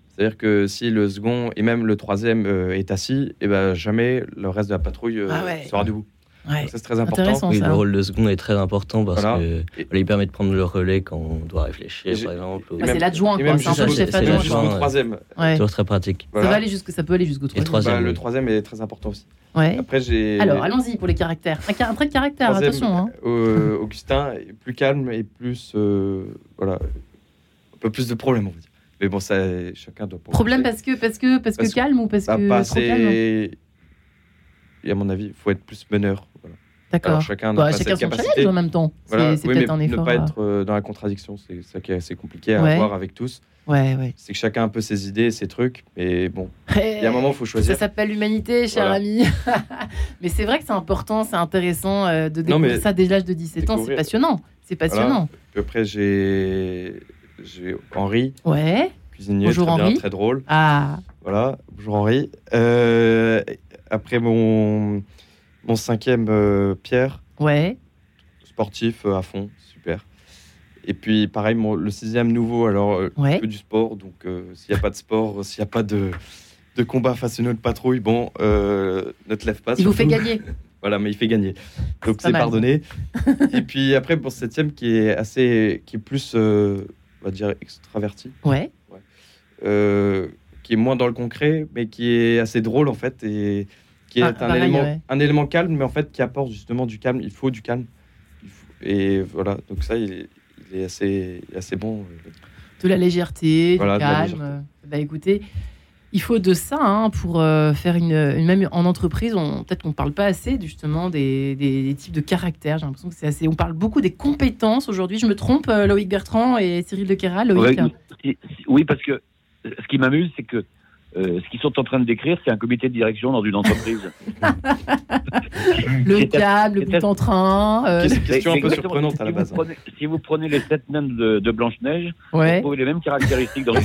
C'est-à-dire que si le second et même le troisième euh, est assis, et eh ben jamais le reste de la patrouille euh, ah sera debout. Ouais. C'est très important. Oui, le rôle de second est très important parce qu'il il permet de prendre le relais quand on doit réfléchir, par exemple. Bah, c'est l'adjoint. C'est un peu chef adjoint. Jusqu'au troisième. Ouais. Toujours très pratique. Ça, va aller jusque, ça peut aller jusqu'au troisième. Bah, le troisième est très important aussi. Ouais. Après, j'ai. Alors, allons-y pour les caractères. Un, trait de caractère, attention. Hein. Euh, Augustin est plus calme et plus. Euh, voilà. Un peu plus de problèmes, on va dire. Mais bon, ça, chacun doit. Problème parce que, parce que, parce, que calme ou parce que. Pas assez. Et à mon avis, il faut être plus meneur. Voilà. D'accord. Chacun bah, pas cette capacité. en même temps. Voilà. C'est peut-être un effort. Ne pas être euh, dans la contradiction, c'est ça qui est assez compliqué à avoir avec tous. Ouais, ouais. C'est que chacun a un peu ses idées, ses trucs, mais bon, il y a un moment, il faut choisir. Ça s'appelle l'humanité, cher ami. mais c'est vrai que c'est important, c'est intéressant euh, de découvrir ça dès l'âge de 17 ans, c'est passionnant. C'est passionnant. Après, j'ai Henri. Ouais. Cuisinier, Bonjour très Henri. très drôle. Ah. Voilà, bonjour Henri. Euh, après mon mon cinquième, euh, Pierre. Ouais. Sportif euh, à fond, super. Et puis, pareil, le sixième nouveau, alors, euh, que du sport. Donc, s'il n'y a pas de sport, s'il n'y a pas de, de combat face à une autre patrouille, bon, ne te lève pas. Il vous fait gagner. voilà, mais il fait gagner. Donc, c'est pardonné. Et puis, après, pour septième, qui est assez. qui est plus, on va dire, extraverti. Ouais. qui est moins dans le concret, mais qui est assez drôle, en fait. Et qui est ah, un, élément, un élément calme, mais en fait qui apporte justement du calme. Il faut du calme. Et voilà, donc ça, il est, assez, assez bon. Euh, de la légèreté, du calme. Bah écoutez, il faut de ça hein, pour euh, faire une, Même en entreprise, peut-être qu'on ne parle pas assez justement des, des, types de caractères. J'ai l'impression que c'est assez. On parle beaucoup des compétences aujourd'hui. Je me trompe, euh, Loïc Bertrand et Cyril de Kéral Loïc oui, parce que ce qui m'amuse, c'est que euh, ce qu'ils sont en train de décrire, c'est un comité de direction dans une entreprise. le câble, le bout en train. Euh... Question un peu surprenante à la base. Si vous prenez les sept nains de, Blanche-Neige, vous trouvez les mêmes caractéristiques dans les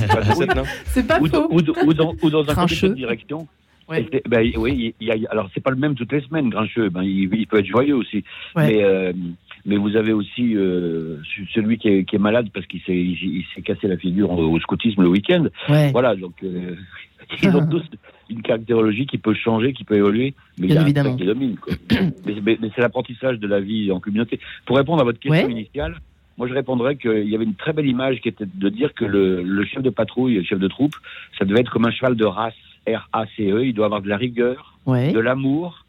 C'est pas ou, faux. Ou, dans, ou dans un comité de direction. Ben, oui, il y a, alors c'est pas le même toutes les semaines, Grincheux. Ben, il, peut être joyeux aussi. Mais, euh, mais vous avez aussi euh, celui qui est, qui est, malade parce qu'il s'est il, s'est cassé la figure au, scoutisme le week-end. Voilà, donc euh, ils ont tous une caractérologie qui peut changer, qui peut évoluer, mais il y a un qui domine. mais, c'est l'apprentissage de la vie en communauté. Pour répondre à votre question initiale, moi je répondrais qu'il y avait une très belle image qui était de dire que le, le, chef de patrouille, le chef de troupe, ça devait être comme un cheval de race, R-A-C-E, il doit avoir de la rigueur, de l'amour,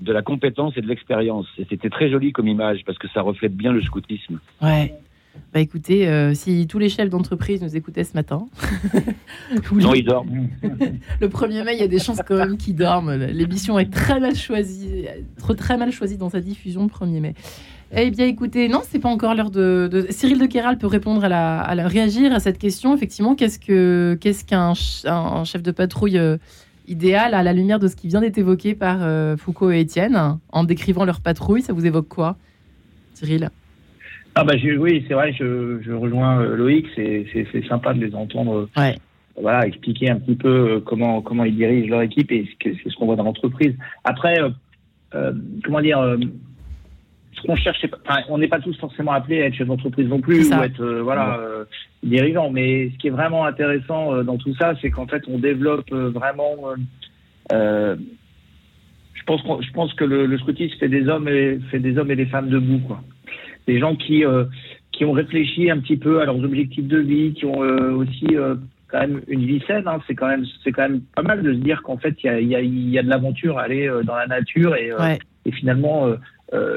de la compétence et de l'expérience. Et c'était très joli comme image parce que ça reflète bien le scoutisme. Ouais. Bah écoutez, euh, si tous les chefs d'entreprise nous écoutaient ce matin. non, ils dorment. le 1er mai, il y a des chances quand même qu'ils dorment. L'émission est très mal choisie, trop très mal choisie dans sa diffusion le 1er mai. Eh bien, écoutez, non, c'est pas encore l'heure de, Cyril de Kéral peut répondre à la, à la, réagir à cette question. Effectivement, qu'est-ce que qu'est-ce qu'un un chef de patrouille euh, idéal à la lumière de ce qui vient d'être évoqué par euh, Foucault et Étienne en décrivant leur patrouille Ça vous évoque quoi, Cyril? Ah bah oui, c'est vrai, je, je rejoins euh, Loïc, c'est sympa de les entendre ouais. voilà, expliquer un petit peu euh, comment, comment ils dirigent leur équipe et c'est ce qu'on voit dans l'entreprise. Après, euh, comment dire, ce qu'on cherche, enfin, on n'est pas tous forcément appelés à être chef d'entreprise non plus ou être voilà, dirigeant, mais ce qui est vraiment intéressant dans tout ça, c'est qu'en fait, on développe vraiment. je pense, je pense que le, le scoutisme fait des hommes et fait des hommes et des femmes debout, quoi des gens qui, euh, qui ont réfléchi un petit peu à leurs objectifs de vie, qui ont euh, aussi euh, quand même une vie saine. Hein. C'est quand même c'est quand même pas mal de se dire qu'en fait il y a, y, a, y a, de l'aventure à aller dans la nature et, et finalement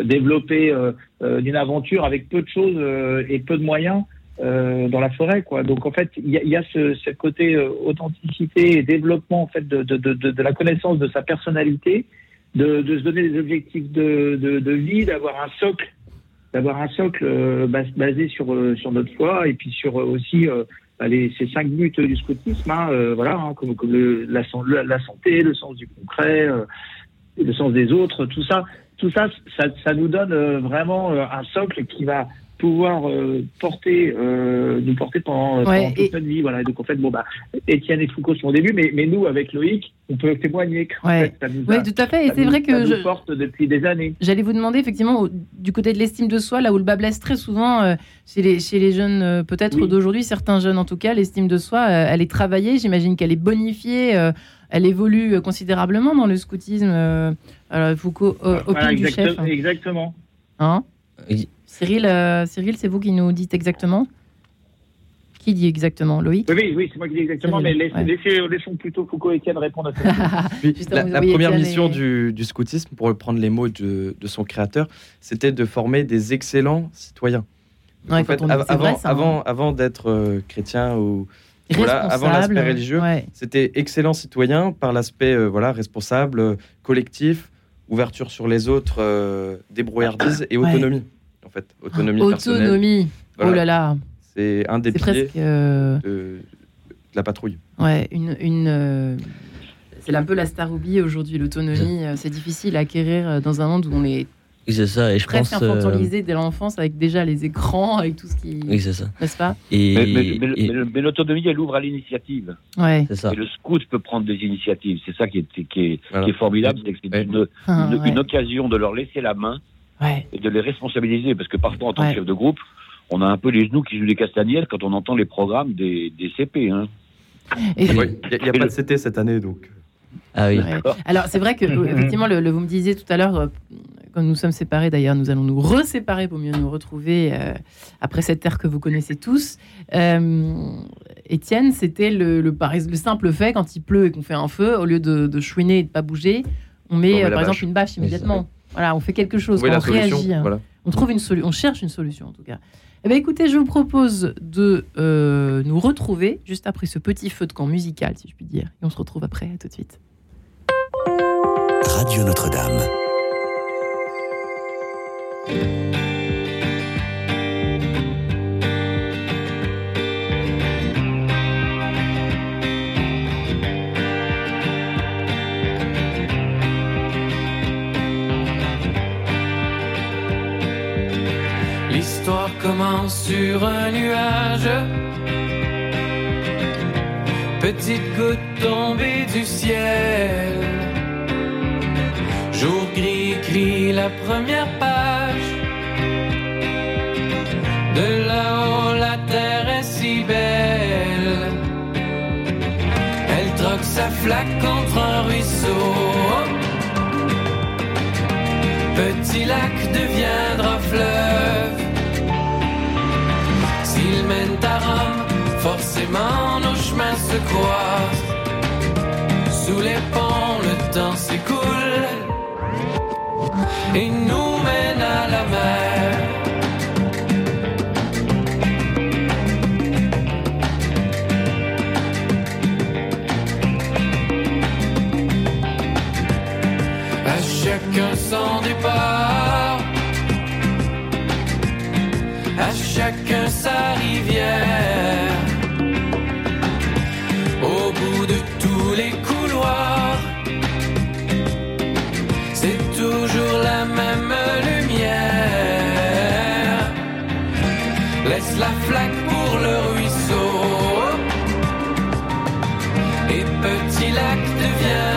développer une aventure avec peu de choses et peu de moyens. dans la forêt, quoi. Donc en fait, il y a, y a ce, ce, côté authenticité et développement en fait de, de, de, de, la connaissance de sa personnalité, de, se donner des objectifs de, de vie, d'avoir un socle d'avoir un socle euh, basé sur euh, sur notre foi et puis sur euh, aussi bah, les, ces cinq buts du scoutisme, hein, voilà, hein, comme, comme le, la, la, santé, le sens du concret, le sens des autres, tout ça, tout ça, ça, nous donne vraiment un socle qui va pouvoir euh, porter, euh, nous porter pendant, toute notre vie. Voilà. donc en fait, bon bah, Étienne et Foucault sont au début, mais, mais nous, avec Loïc, on peut témoigner. Ouais. oui, tout à fait. Et c'est vrai que ça je porte depuis des années. J'allais vous demander effectivement du côté de l'estime de soi, là où le bas blesse très souvent euh, chez, les, chez les jeunes, peut-être d'aujourd'hui, certains jeunes en tout cas, l'estime de soi, elle est travaillée. J'imagine qu'elle est bonifiée. elle évolue considérablement dans le scoutisme. Foucault, opine du chef. Exactement. Hein Cyril, euh, Cyril c'est vous qui nous dites exactement Qui dit exactement Loïc Oui, oui, c'est moi qui dis exactement, mais laissons, plutôt Foucault et Étienne répondre à ça. la, première mission du, scoutisme, pour reprendre les mots de, son créateur, c'était de former des excellents citoyens. en fait, avant, avant, hein. avant d'être euh, chrétien ou voilà, avant l'aspect religieux, c'était excellent citoyen par l'aspect euh, voilà responsable, collectif, ouverture sur les autres, débrouillardise et autonomie en fait. Autonomie, Autonomie. Oh là là. C'est un des piliers euh, de, la patrouille. Ouais, une, une euh, c'est un peu la star oubliée aujourd'hui, l'autonomie. Euh, c'est difficile à acquérir dans un monde où on est c'est ça, et je presque pense, infantilisé dès l'enfance avec déjà les écrans, avec tout ce qui. Oui, c'est ça. N'est-ce pas? Et, Mais, l'autonomie, elle ouvre à l'initiative. Ouais. C'est ça. Et le scout peut prendre des initiatives. C'est ça qui est, qui est, qui est formidable, c'est que c'est une, ah, une, occasion de leur laisser la main et de les responsabiliser. Parce que parfois, en tant que chef de groupe, on a un peu les genoux qui jouent des castagnettes quand on entend les programmes des, des CP. Hein. Il n'y a, pas de CT cette année, donc. Ah oui. Alors, c'est vrai que, effectivement, le, vous me disiez tout à l'heure, euh, quand nous sommes séparés, d'ailleurs, nous allons nous reséparer pour mieux nous retrouver euh, après cette terre que vous connaissez tous. Euh, Étienne, c'était le, le, le, simple fait, quand il pleut et qu'on fait un feu, au lieu de, de chouiner et de pas bouger, on met, par exemple, une bâche immédiatement. Voilà, on fait quelque chose, on réagit. Hein. On trouve une solution, on cherche une solution en tout cas. Eh bien, écoutez, je vous propose de euh, nous retrouver juste après ce petit feu de camp musical, si je puis dire. Et on se retrouve après, à tout de suite. Radio Notre-Dame. Goutte tombée du ciel. Jour gris écrit la première page. De là-haut, la terre est si belle. Elle troque sa flaque contre un ruisseau. Petit lac deviendra fleuve à Rome, forcément Sous les ponts, le temps s'écoule et nous mène à la mer. À chacun son départ, à chacun sa rivière. Lac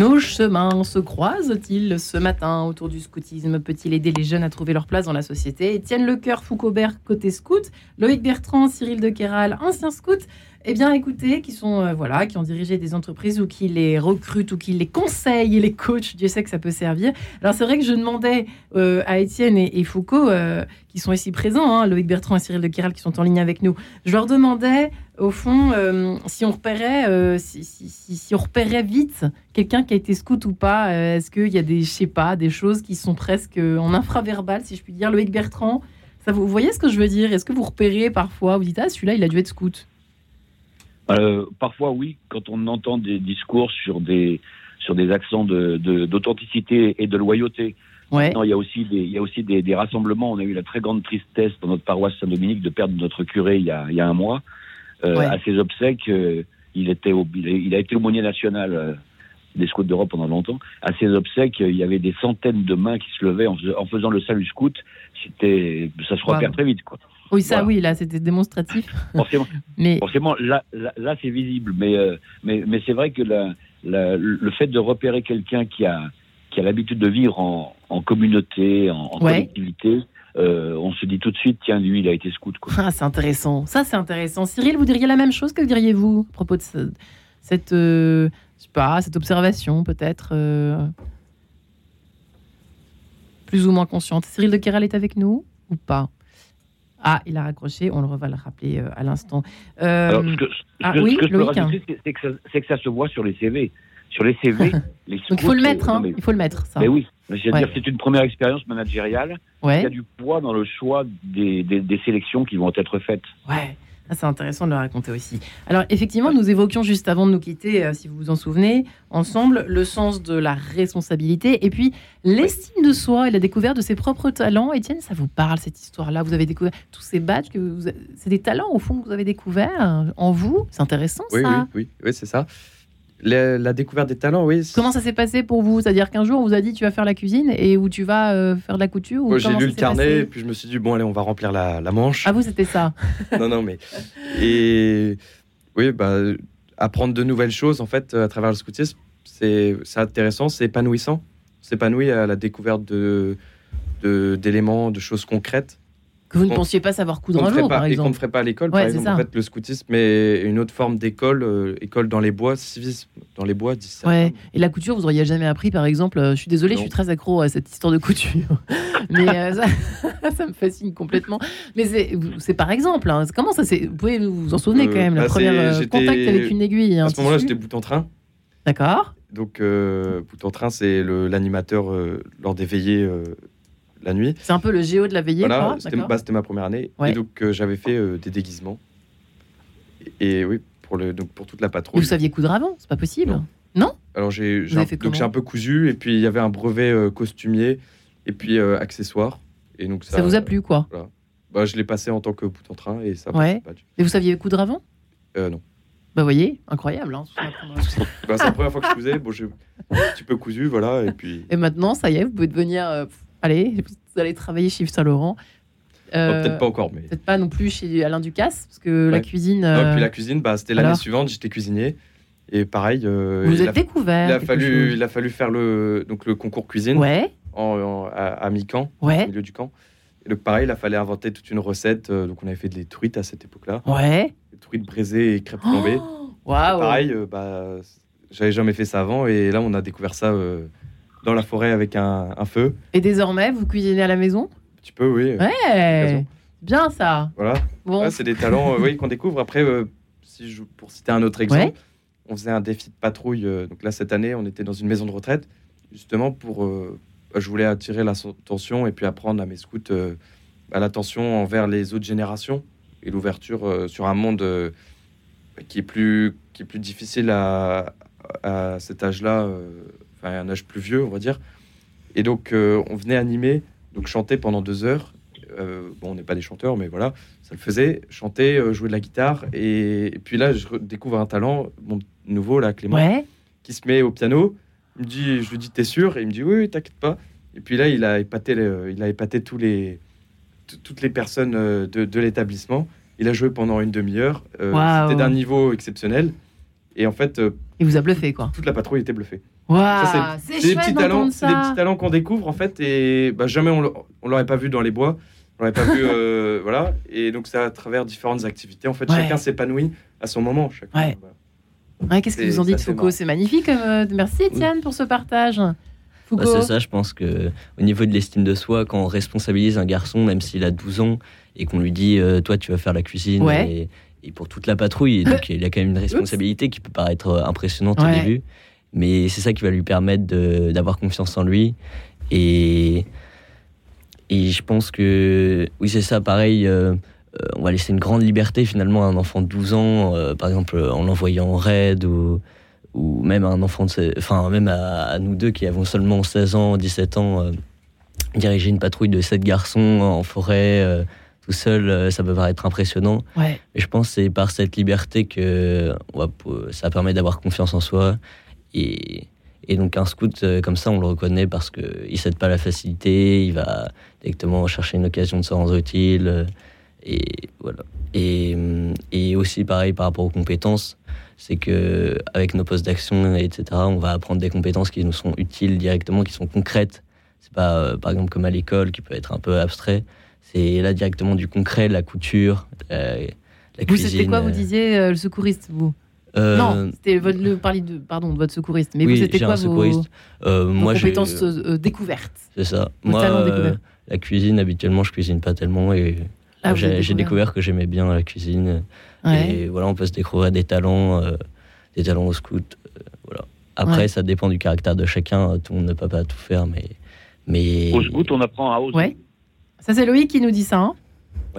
Nos chemins se croisent-ils ce matin autour du scoutisme? Peut-il aider les jeunes à trouver leur place dans la société? Étienne Lecoeur, Foucaubert, côté scout, Loïc Bertrand, Cyril de Kéral, ancien scout, eh bien, écoutez, qui sont euh, voilà, qui ont dirigé des entreprises ou qui les recrutent ou qui les conseillent et les coachent. Dieu sait que ça peut servir. Alors c'est vrai que je demandais euh, à Étienne et, Foucault, euh, qui sont ici présents, hein, Loïc Bertrand et Cyril de Kéral, qui sont en ligne avec nous. Je leur demandais au fond si on repérait, si, si, on repérait vite quelqu'un qui a été scout ou pas. Est-ce qu'il y a des, je sais pas, des choses qui sont presque en infraverbal, si je puis dire. Loïc Bertrand, ça, vous, vous voyez ce que je veux dire? Est-ce que vous repérez parfois, vous dites ah celui-là il a dû être scout? Euh, parfois, oui, quand on entend des discours sur des, sur des accents d'authenticité de, et de loyauté. Ouais. il y a aussi, des, il y a aussi des, des, rassemblements. On a eu la très grande tristesse dans notre paroisse Saint-Dominique de perdre notre curé il y a, il y a un mois. Euh, À ses obsèques, euh, il, était au, il a été aumônier national euh, des scouts d'Europe pendant longtemps. À ses obsèques, il y avait des centaines de mains qui se levaient en, en faisant le salut scout. C'était, ça se repère très vite, quoi. Oui, ça, oui, là, c'était démonstratif. Forcément, mais... forcément là, là, c'est visible. Mais, euh, mais, mais c'est vrai que la, le fait de repérer quelqu'un qui a, qui a l'habitude de vivre en, en communauté, en, collectivité, euh, on se dit tout de suite, tiens, lui, il a été scout. Quoi. Ah, c'est intéressant. Ça, c'est intéressant. Cyril, vous diriez la même chose que diriez-vous à propos de cette, euh, je sais pas, cette observation, peut-être plus ou moins consciente. Cyril de Kéral est avec nous ou pas? Ah, il a raccroché, on le va le rappeler euh, à l'instant. Euh, ce que, ah, oui, je peux rajouter, c'est que, ça se voit sur les CV. Sur les CV, les Donc il faut le mettre, hein, il faut le mettre, ça. Mais oui, c'est-à-dire c'est une première expérience managériale. Il y a du poids dans le choix des, des, des sélections qui vont être faites. Ouais. Ah, c'est intéressant de le raconter aussi. Alors effectivement, nous évoquions juste avant de nous quitter, euh, si vous vous en souvenez, ensemble, le sens de la responsabilité et puis l'estime de soi et la découverte de ses propres talents. Étienne, ça vous parle cette histoire-là? Vous avez découvert tous ces badges que vous... c'est des talents au fond que vous avez découverts en vous? C'est intéressant ça. Oui, oui, oui c'est ça la, découverte des talents, oui. Comment ça s'est passé pour vous? C'est-à-dire qu'un jour, on vous a dit tu vas faire la cuisine et où tu vas euh, faire de la couture J'ai lu le carnet et puis je me suis dit bon allez, on va remplir la, manche. Ah vous c'était ça Non non mais et oui bah apprendre de nouvelles choses en fait à travers le scoutisme, c'est intéressant, c'est épanouissant, s'épanouir à la découverte de d'éléments, de choses concrètes. Que vous ne pensiez pas savoir coudre un jour, par exemple. Et qu'on ne ferait pas à l'école, par exemple. En fait, le scoutisme est une autre forme d'école, euh, école dans les bois, civisme dans les bois, Ouais. Et la couture, vous auriez jamais appris, par exemple. Euh, je suis désolée, je suis très accro à cette histoire de couture. Mais euh, ça, me fascine complètement. Mais c'est par exemple. Hein. Comment ça Vous pouvez vous en souvenir quand même, la bah, première contact avec une aiguille. À ce moment-là, j'étais bout en train. D'accord. Donc, bout en train, c'est l'animateur lors des veillées la nuit. C'est un peu le géo de la veillée. Voilà, bah, c'était ma première année. Et donc euh, j'avais fait euh, des déguisements. Et, oui, pour, le, donc, pour toute la patrouille. vous saviez coudre avant C'est pas possible Non, Alors j'ai donc j'ai un peu cousu et puis il y avait un brevet euh, costumier et puis accessoires. Et donc ça, vous a plu quoi? Bah, Je l'ai passé en tant que bout en train et ça. Ouais. Et vous saviez coudre avant? Non. Bah, voyez, incroyable. Hein, bah, c'est la première fois que je cousais. Bon, j'ai un petit peu cousu, voilà. Et puis. Et maintenant, ça y est, vous pouvez devenir allez, vous allez travailler chez Yves Saint Laurent. Euh, peut-être pas encore, mais. Peut-être pas non plus chez Alain Ducasse, parce que la cuisine. Euh... puis la cuisine, bah, c'était l'année suivante, j'étais cuisinier. Et pareil. Euh, vous êtes découvert. Il a, fallu, il a fallu faire le, donc, le concours cuisine ouais. en, à, mi-camp, ouais. au milieu du camp. Et donc, pareil, il a fallu inventer toute une recette. Euh, donc, on avait fait des truites à cette époque-là. Ouais. Des truites braisées et crêpes flambées. Oh, waouh. Pareil, bah, j'avais jamais fait ça avant. Et là, on a découvert ça dans la forêt avec un, feu. Et désormais, vous cuisinez à la maison? Tu peux, oui. Ouais, bien ça. Voilà. Bon. c'est des talents euh, oui, qu'on découvre. Après, euh, si je, pour citer un autre exemple, on faisait un défi de patrouille. Euh, donc là, cette année, on était dans une maison de retraite, justement pour. je voulais attirer l'attention et puis apprendre à mes scouts à l'attention envers les autres générations et l'ouverture sur un monde qui est plus qui est plus difficile à, à cet âge-là un âge plus vieux, on va dire. Et donc, euh, on venait animer, donc chanter pendant deux heures. Euh, bon, on n'est pas des chanteurs, mais voilà, ça le faisait. Chanter, euh, jouer de la guitare. Et, puis là, je découvre un talent, mon nouveau, là, Clément, qui se met au piano. Il me dit, je lui dis, t'es sûr? Et il me dit, oui, oui t'inquiète pas. Et puis là, il a épaté, il a épaté tous les, toutes les personnes de, l'établissement. Il a joué pendant une demi-heure. C'était d'un niveau exceptionnel. Et en fait. il vous a bluffé, quoi. Toute la patrouille était bluffée. C'est des petits talents, des petits talents qu'on découvre en fait et bah, jamais on l'aurait pas vu dans les bois, on l'aurait pas vu, euh, voilà. Et donc c'est à travers différentes activités. En fait, chacun s'épanouit à son moment. ouais. Qu'est-ce que vous en dites, Foucault? C'est magnifique. Euh, merci, Étienne, pour ce partage. Bah, c'est ça, je pense que au niveau de l'estime de soi, quand on responsabilise un garçon, même s'il a 12 ans, et qu'on lui dit euh, Toi, tu vas faire la cuisine, et, pour toute la patrouille, donc il a quand même une responsabilité qui peut paraître impressionnante au début, mais c'est ça qui va lui permettre d'avoir confiance en lui. Et, et je pense que, oui, c'est ça, pareil. on va laisser une grande liberté finalement à un enfant de 12 ans, par exemple en l'envoyant en raid ou, ou même à un enfant de enfin même à, nous deux qui avons seulement 16 ans, 17 ans, euh, diriger une patrouille de 7 garçons en forêt euh, tout seul, euh, ça peut paraître impressionnant. Ouais. Mais je pense que c'est par cette liberté que ça permet d'avoir confiance en soi. Et, et donc un scout comme ça, on le reconnaît parce qu'il ne cède pas la facilité, il va directement chercher une occasion de se rendre utile. Et voilà. Et, et aussi pareil par rapport aux compétences c'est que avec nos postes d'action, etc., on va apprendre des compétences qui nous sont utiles directement, qui sont concrètes. C'est pas, euh, par exemple, comme à l'école, qui peut être un peu abstrait. C'est là directement du concret, la couture, la, la vous, C'était quoi, vous euh. disiez, euh, le secouriste, vous? Non, c'était votre, le parler de pardon de votre secouriste. Mais vous c'était quoi vos, moi, compétences découvertes C'est ça. Moi, la cuisine habituellement je cuisine pas tellement et ah, j'ai découvert que j'aimais bien la cuisine. Et voilà, on peut se découvrir des talents, euh, des talents au scout. Euh, voilà. Après, ça dépend du caractère de chacun. Tout le monde ne peut pas tout faire, mais. mais... Au scout, on apprend à oser. Ouais. Ça, c'est Loïc qui nous dit ça. Hein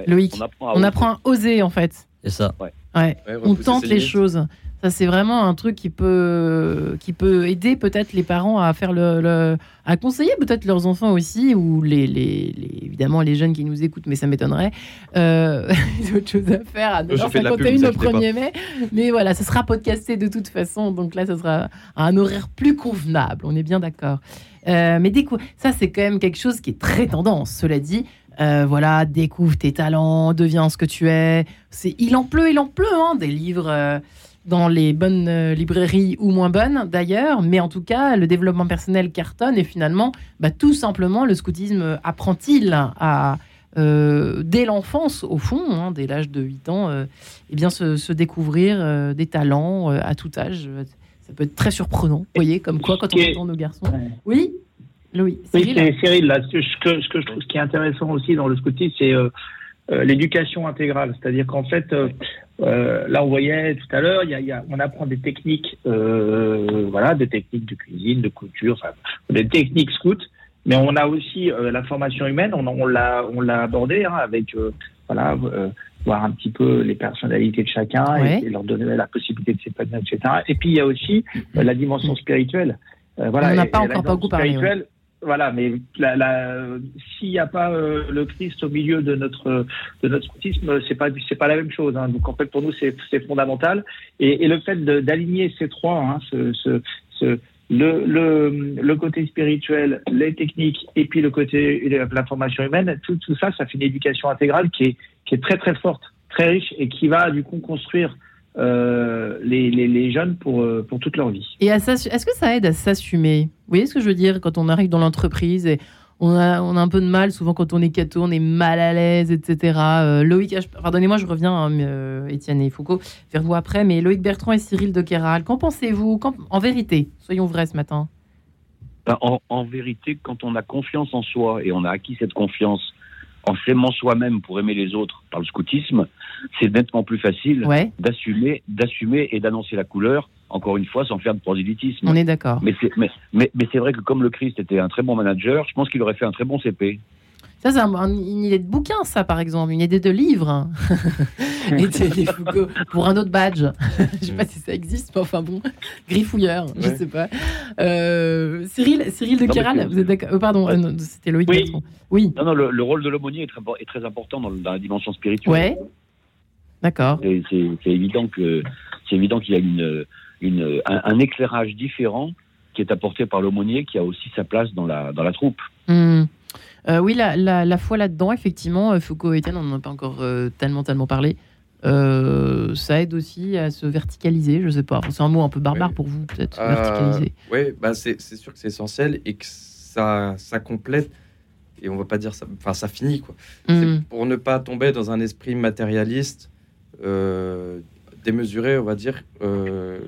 Loïc. On apprend à, oser. en fait. C'est ça. Ouais. On tente les choses. Ça, c'est vraiment un truc qui peut, qui peut aider peut-être les parents à faire le, à conseiller peut-être leurs enfants aussi, ou les, les, évidemment les jeunes qui nous écoutent, mais ça m'étonnerait. Euh, autre chose à faire à 9h51 au 1er mai. Mais voilà, ça sera podcasté de toute façon, donc là, ça sera à un horaire plus convenable. On est bien d'accord. Euh, mais ça, c'est quand même quelque chose qui est très tendance, cela dit. Euh, voilà, découvre tes talents, deviens ce que tu es. C'est, il en pleut, il en pleut, hein, des livres. Euh, dans les bonnes euh, librairies ou moins bonnes d'ailleurs, mais en tout cas, le développement personnel cartonne et finalement, bah, tout simplement, le scoutisme apprend-il à, dès l'enfance, au fond, hein, dès l'âge de 8 ans, eh bien, se, découvrir des talents à tout âge. Ça peut être très surprenant, vous voyez, comme quoi quand on entend nos garçons. Oui? Cyril. Oui, Cyril, là, ce, que, ce que je trouve qui est intéressant aussi dans le scoutisme, c'est l'éducation intégrale. C'est-à-dire qu'en fait, euh, là, on voyait tout à l'heure, y a, on apprend des techniques, euh, voilà, des techniques de cuisine, de couture, enfin, des techniques scouts, mais on a aussi euh, la formation humaine. On, on l'a, on l'a abordé hein, avec, voilà, voir un petit peu les personnalités de chacun et, leur donner la possibilité de s'épanouir, etc. Et puis il y a aussi la dimension spirituelle. voilà, on n'a pas encore beaucoup parlé. Voilà, mais s'il n'y a pas euh, le Christ au milieu de notre de notre scoutisme, c'est pas c'est pas la même chose. Hein. Donc en fait, pour nous, c'est fondamental. Et, le fait d'aligner ces trois, hein, ce, ce, le, le, le, côté spirituel, les techniques et puis le côté la formation humaine, tout, tout ça, ça fait une éducation intégrale qui est qui est très très forte, très riche et qui va du coup construire euh, les, les, jeunes pour, euh, pour toute leur vie. Et est-ce que ça aide à s'assumer? Vous voyez ce que je veux dire quand on arrive dans l'entreprise et on a, on a un peu de mal, souvent quand on est cato, on est mal à l'aise, etc. Euh, Loïc, pardonnez-moi, je reviens, hein, Étienne et Foucault, vers vous après, mais Loïc Bertrand et Cyril de Kéral, qu'en pensez-vous? En vérité, soyons vrais ce matin. Ben, en, en, vérité, quand on a confiance en soi et on a acquis cette confiance en s'aimant soi-même pour aimer les autres par le scoutisme, c'est nettement plus facile d'assumer, d'assumer et d'annoncer la couleur. Encore une fois, sans faire de prosélytisme. On est d'accord. Mais c'est, mais, mais, c'est vrai que comme le Christ était un très bon manager, je pense qu'il aurait fait un très bon CP. Ça, c'est une idée de bouquin, ça, par exemple, une idée de livre. pour un autre badge. je sais pas si ça existe, mais enfin bon, griffouilleur, je sais pas. Euh, Cyril, Cyril de Kéral, vous êtes d'accord? Euh, Pardon, euh, c'était Loïc. Oui. oui. Non, non, le, rôle de l'aumônier est très, est très important dans, la dimension spirituelle. Ouais. D'accord. C'est évident que c'est évident qu'il y a une, une un, éclairage différent qui est apporté par l'aumônier qui a aussi sa place dans la, dans la troupe. Hmm. oui, la, la, la foi là-dedans, effectivement, Foucault et Etienne, on n'en a pas encore tellement, tellement parlé. ça aide aussi à se verticaliser, je sais pas. c'est un mot un peu barbare pour vous, peut-être, verticaliser. Oui, bah c'est sûr que c'est essentiel et que ça, ça complète et on va pas dire ça, enfin ça finit quoi. Mm. Pour ne pas tomber dans un esprit matérialiste, euh, démesuré, on va dire, euh,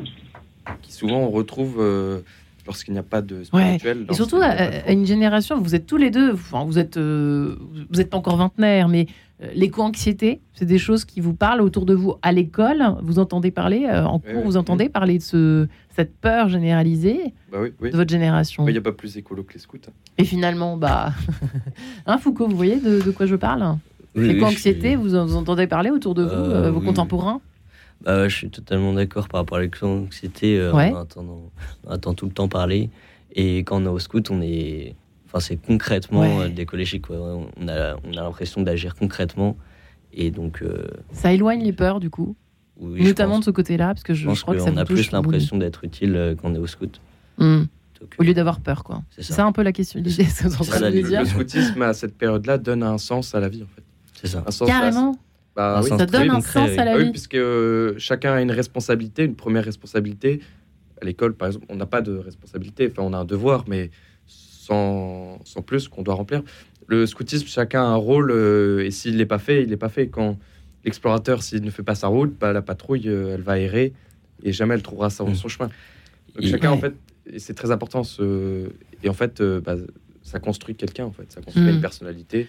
qui souvent on retrouve euh, lorsqu'il n'y a pas de spirituel. Et surtout à, une génération, vous êtes tous les deux, enfin, vous êtes, vous êtes pas encore vingtenaire, mais l'éco-anxiété, c'est des choses qui vous parlent autour de vous à l'école. Vous entendez parler en cours, vous entendez parler de ce, cette peur généralisée bah de votre génération. Il n'y a pas plus écolo que les scouts. Hein. Et finalement, bah, hein, Foucault, vous voyez de, quoi je parle? Oui, anxiété vous, en, entendez parler autour de vous, euh, vos contemporains? Bah, Je suis totalement d'accord par rapport à l'éco-anxiété. Euh, on, entend, tout le temps parler. Et quand on est au scout, on est. Enfin, c'est concrètement euh, d'écologique. On a, on a l'impression d'agir concrètement. Et donc. Ça éloigne les peurs, du coup Notamment de ce côté-là, parce que je, crois que ça a plus l'impression d'être utile quand on est au scout. Hmm. Au lieu d'avoir peur, quoi. C'est ça. un peu la question. Le scoutisme à cette période-là donne un sens à la vie, en fait. C'est ça. Carrément. Bah, oui. Ça donne un sens à la vie. Oui, puisque euh, chacun a une responsabilité, une première responsabilité. À l'école, par exemple, on n'a pas de responsabilité. Enfin, on a un devoir, mais sans, sans plus qu'on doit remplir. Le scoutisme, chacun a un rôle, euh, et s'il n'est pas fait, il n'est pas fait. Quand l'explorateur, s'il ne fait pas sa route, bah, la patrouille, euh, elle va errer et jamais elle trouvera son, mm. son chemin. Donc, chacun, en fait, c'est très important. Ce... Et en fait, euh, bah, ça construit quelqu'un, en fait. Ça construit une hmm. personnalité.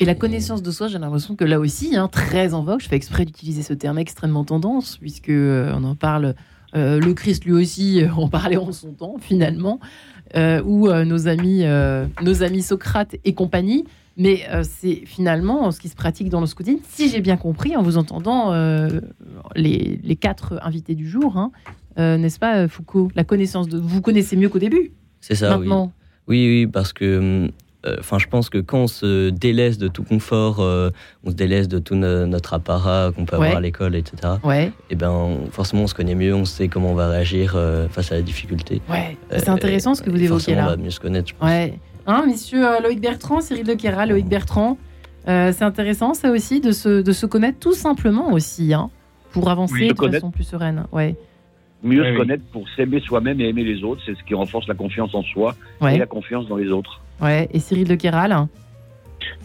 Et la connaissance de soi, j'ai l'impression que là aussi, hein, très en vogue, je fais exprès d'utiliser ce terme extrêmement tendance, puisque euh, on en parle, euh, le Christ lui aussi en parlait en son temps, finalement, ou nos, amis, nos amis Socrate et compagnie. Mais c'est finalement ce qui se pratique dans le scouting, si j'ai bien compris, en vous entendant les, les, quatre invités du jour, hein, euh, n'est-ce pas, euh, Foucault? La connaissance de vous connaissez mieux qu'au début. C'est ça. Maintenant. Oui. oui, parce que. Euh, enfin, je pense que quand on se délaisse de tout confort, on se délaisse de tout notre apparat qu'on peut avoir à l'école, etc. Ouais. Et eh ben, forcément, on se connaît mieux, on sait comment on va réagir face à la difficulté. Ouais. C'est intéressant ce que vous évoquez là. On va mieux se connaître. Je pense. Ouais. Hein, messieurs Loïc Bertrand, Cyril Dequera, Loïc Bertrand, c'est intéressant ça aussi de se, de se connaître tout simplement aussi, hein, pour avancer de façon plus sereine. Ouais mieux se connaître pour s'aimer soi-même et aimer les autres. C'est ce qui renforce la confiance en soi et la confiance dans les autres. Ouais. Et Cyril de Kéral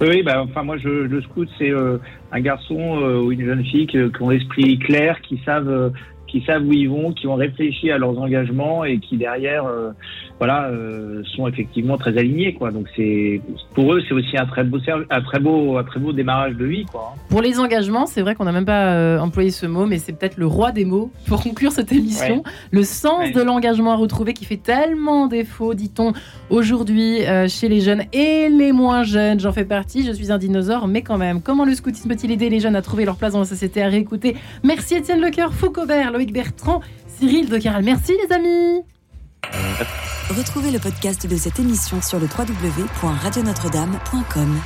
Oui, bah, enfin moi je, le scout c'est euh, un garçon euh, ou une jeune fille qui, ont l'esprit clair, qui savent euh, qui savent où ils vont, qui ont réfléchi à leurs engagements et qui derrière, voilà, euh, sont effectivement très alignés, quoi. Donc c'est pour eux, c'est aussi un très beau, un très beau, un très beau démarrage de vie, quoi. Pour les engagements, c'est vrai qu'on n'a même pas euh, employé ce mot, mais c'est peut-être le roi des mots pour conclure cette émission. Le sens de l'engagement à retrouver qui fait tellement défaut, dit-on aujourd'hui chez les jeunes et les moins jeunes. J'en fais partie. Je suis un dinosaure, mais quand même. Comment le scoutisme peut-il aider les jeunes à trouver leur place dans la société, à réécouter? Merci Étienne Lecoeur, Foucault-Bert, Bertrand, Cyril de Caral. Merci les amis. Retrouvez le podcast de cette émission sur le www.radionotre-dame.com.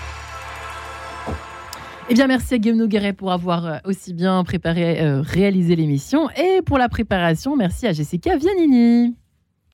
Eh bien, merci à Guillaume Nogueret pour avoir euh, aussi bien préparé, euh, réalisé l'émission. Et pour la préparation, merci à Jessica Vianini.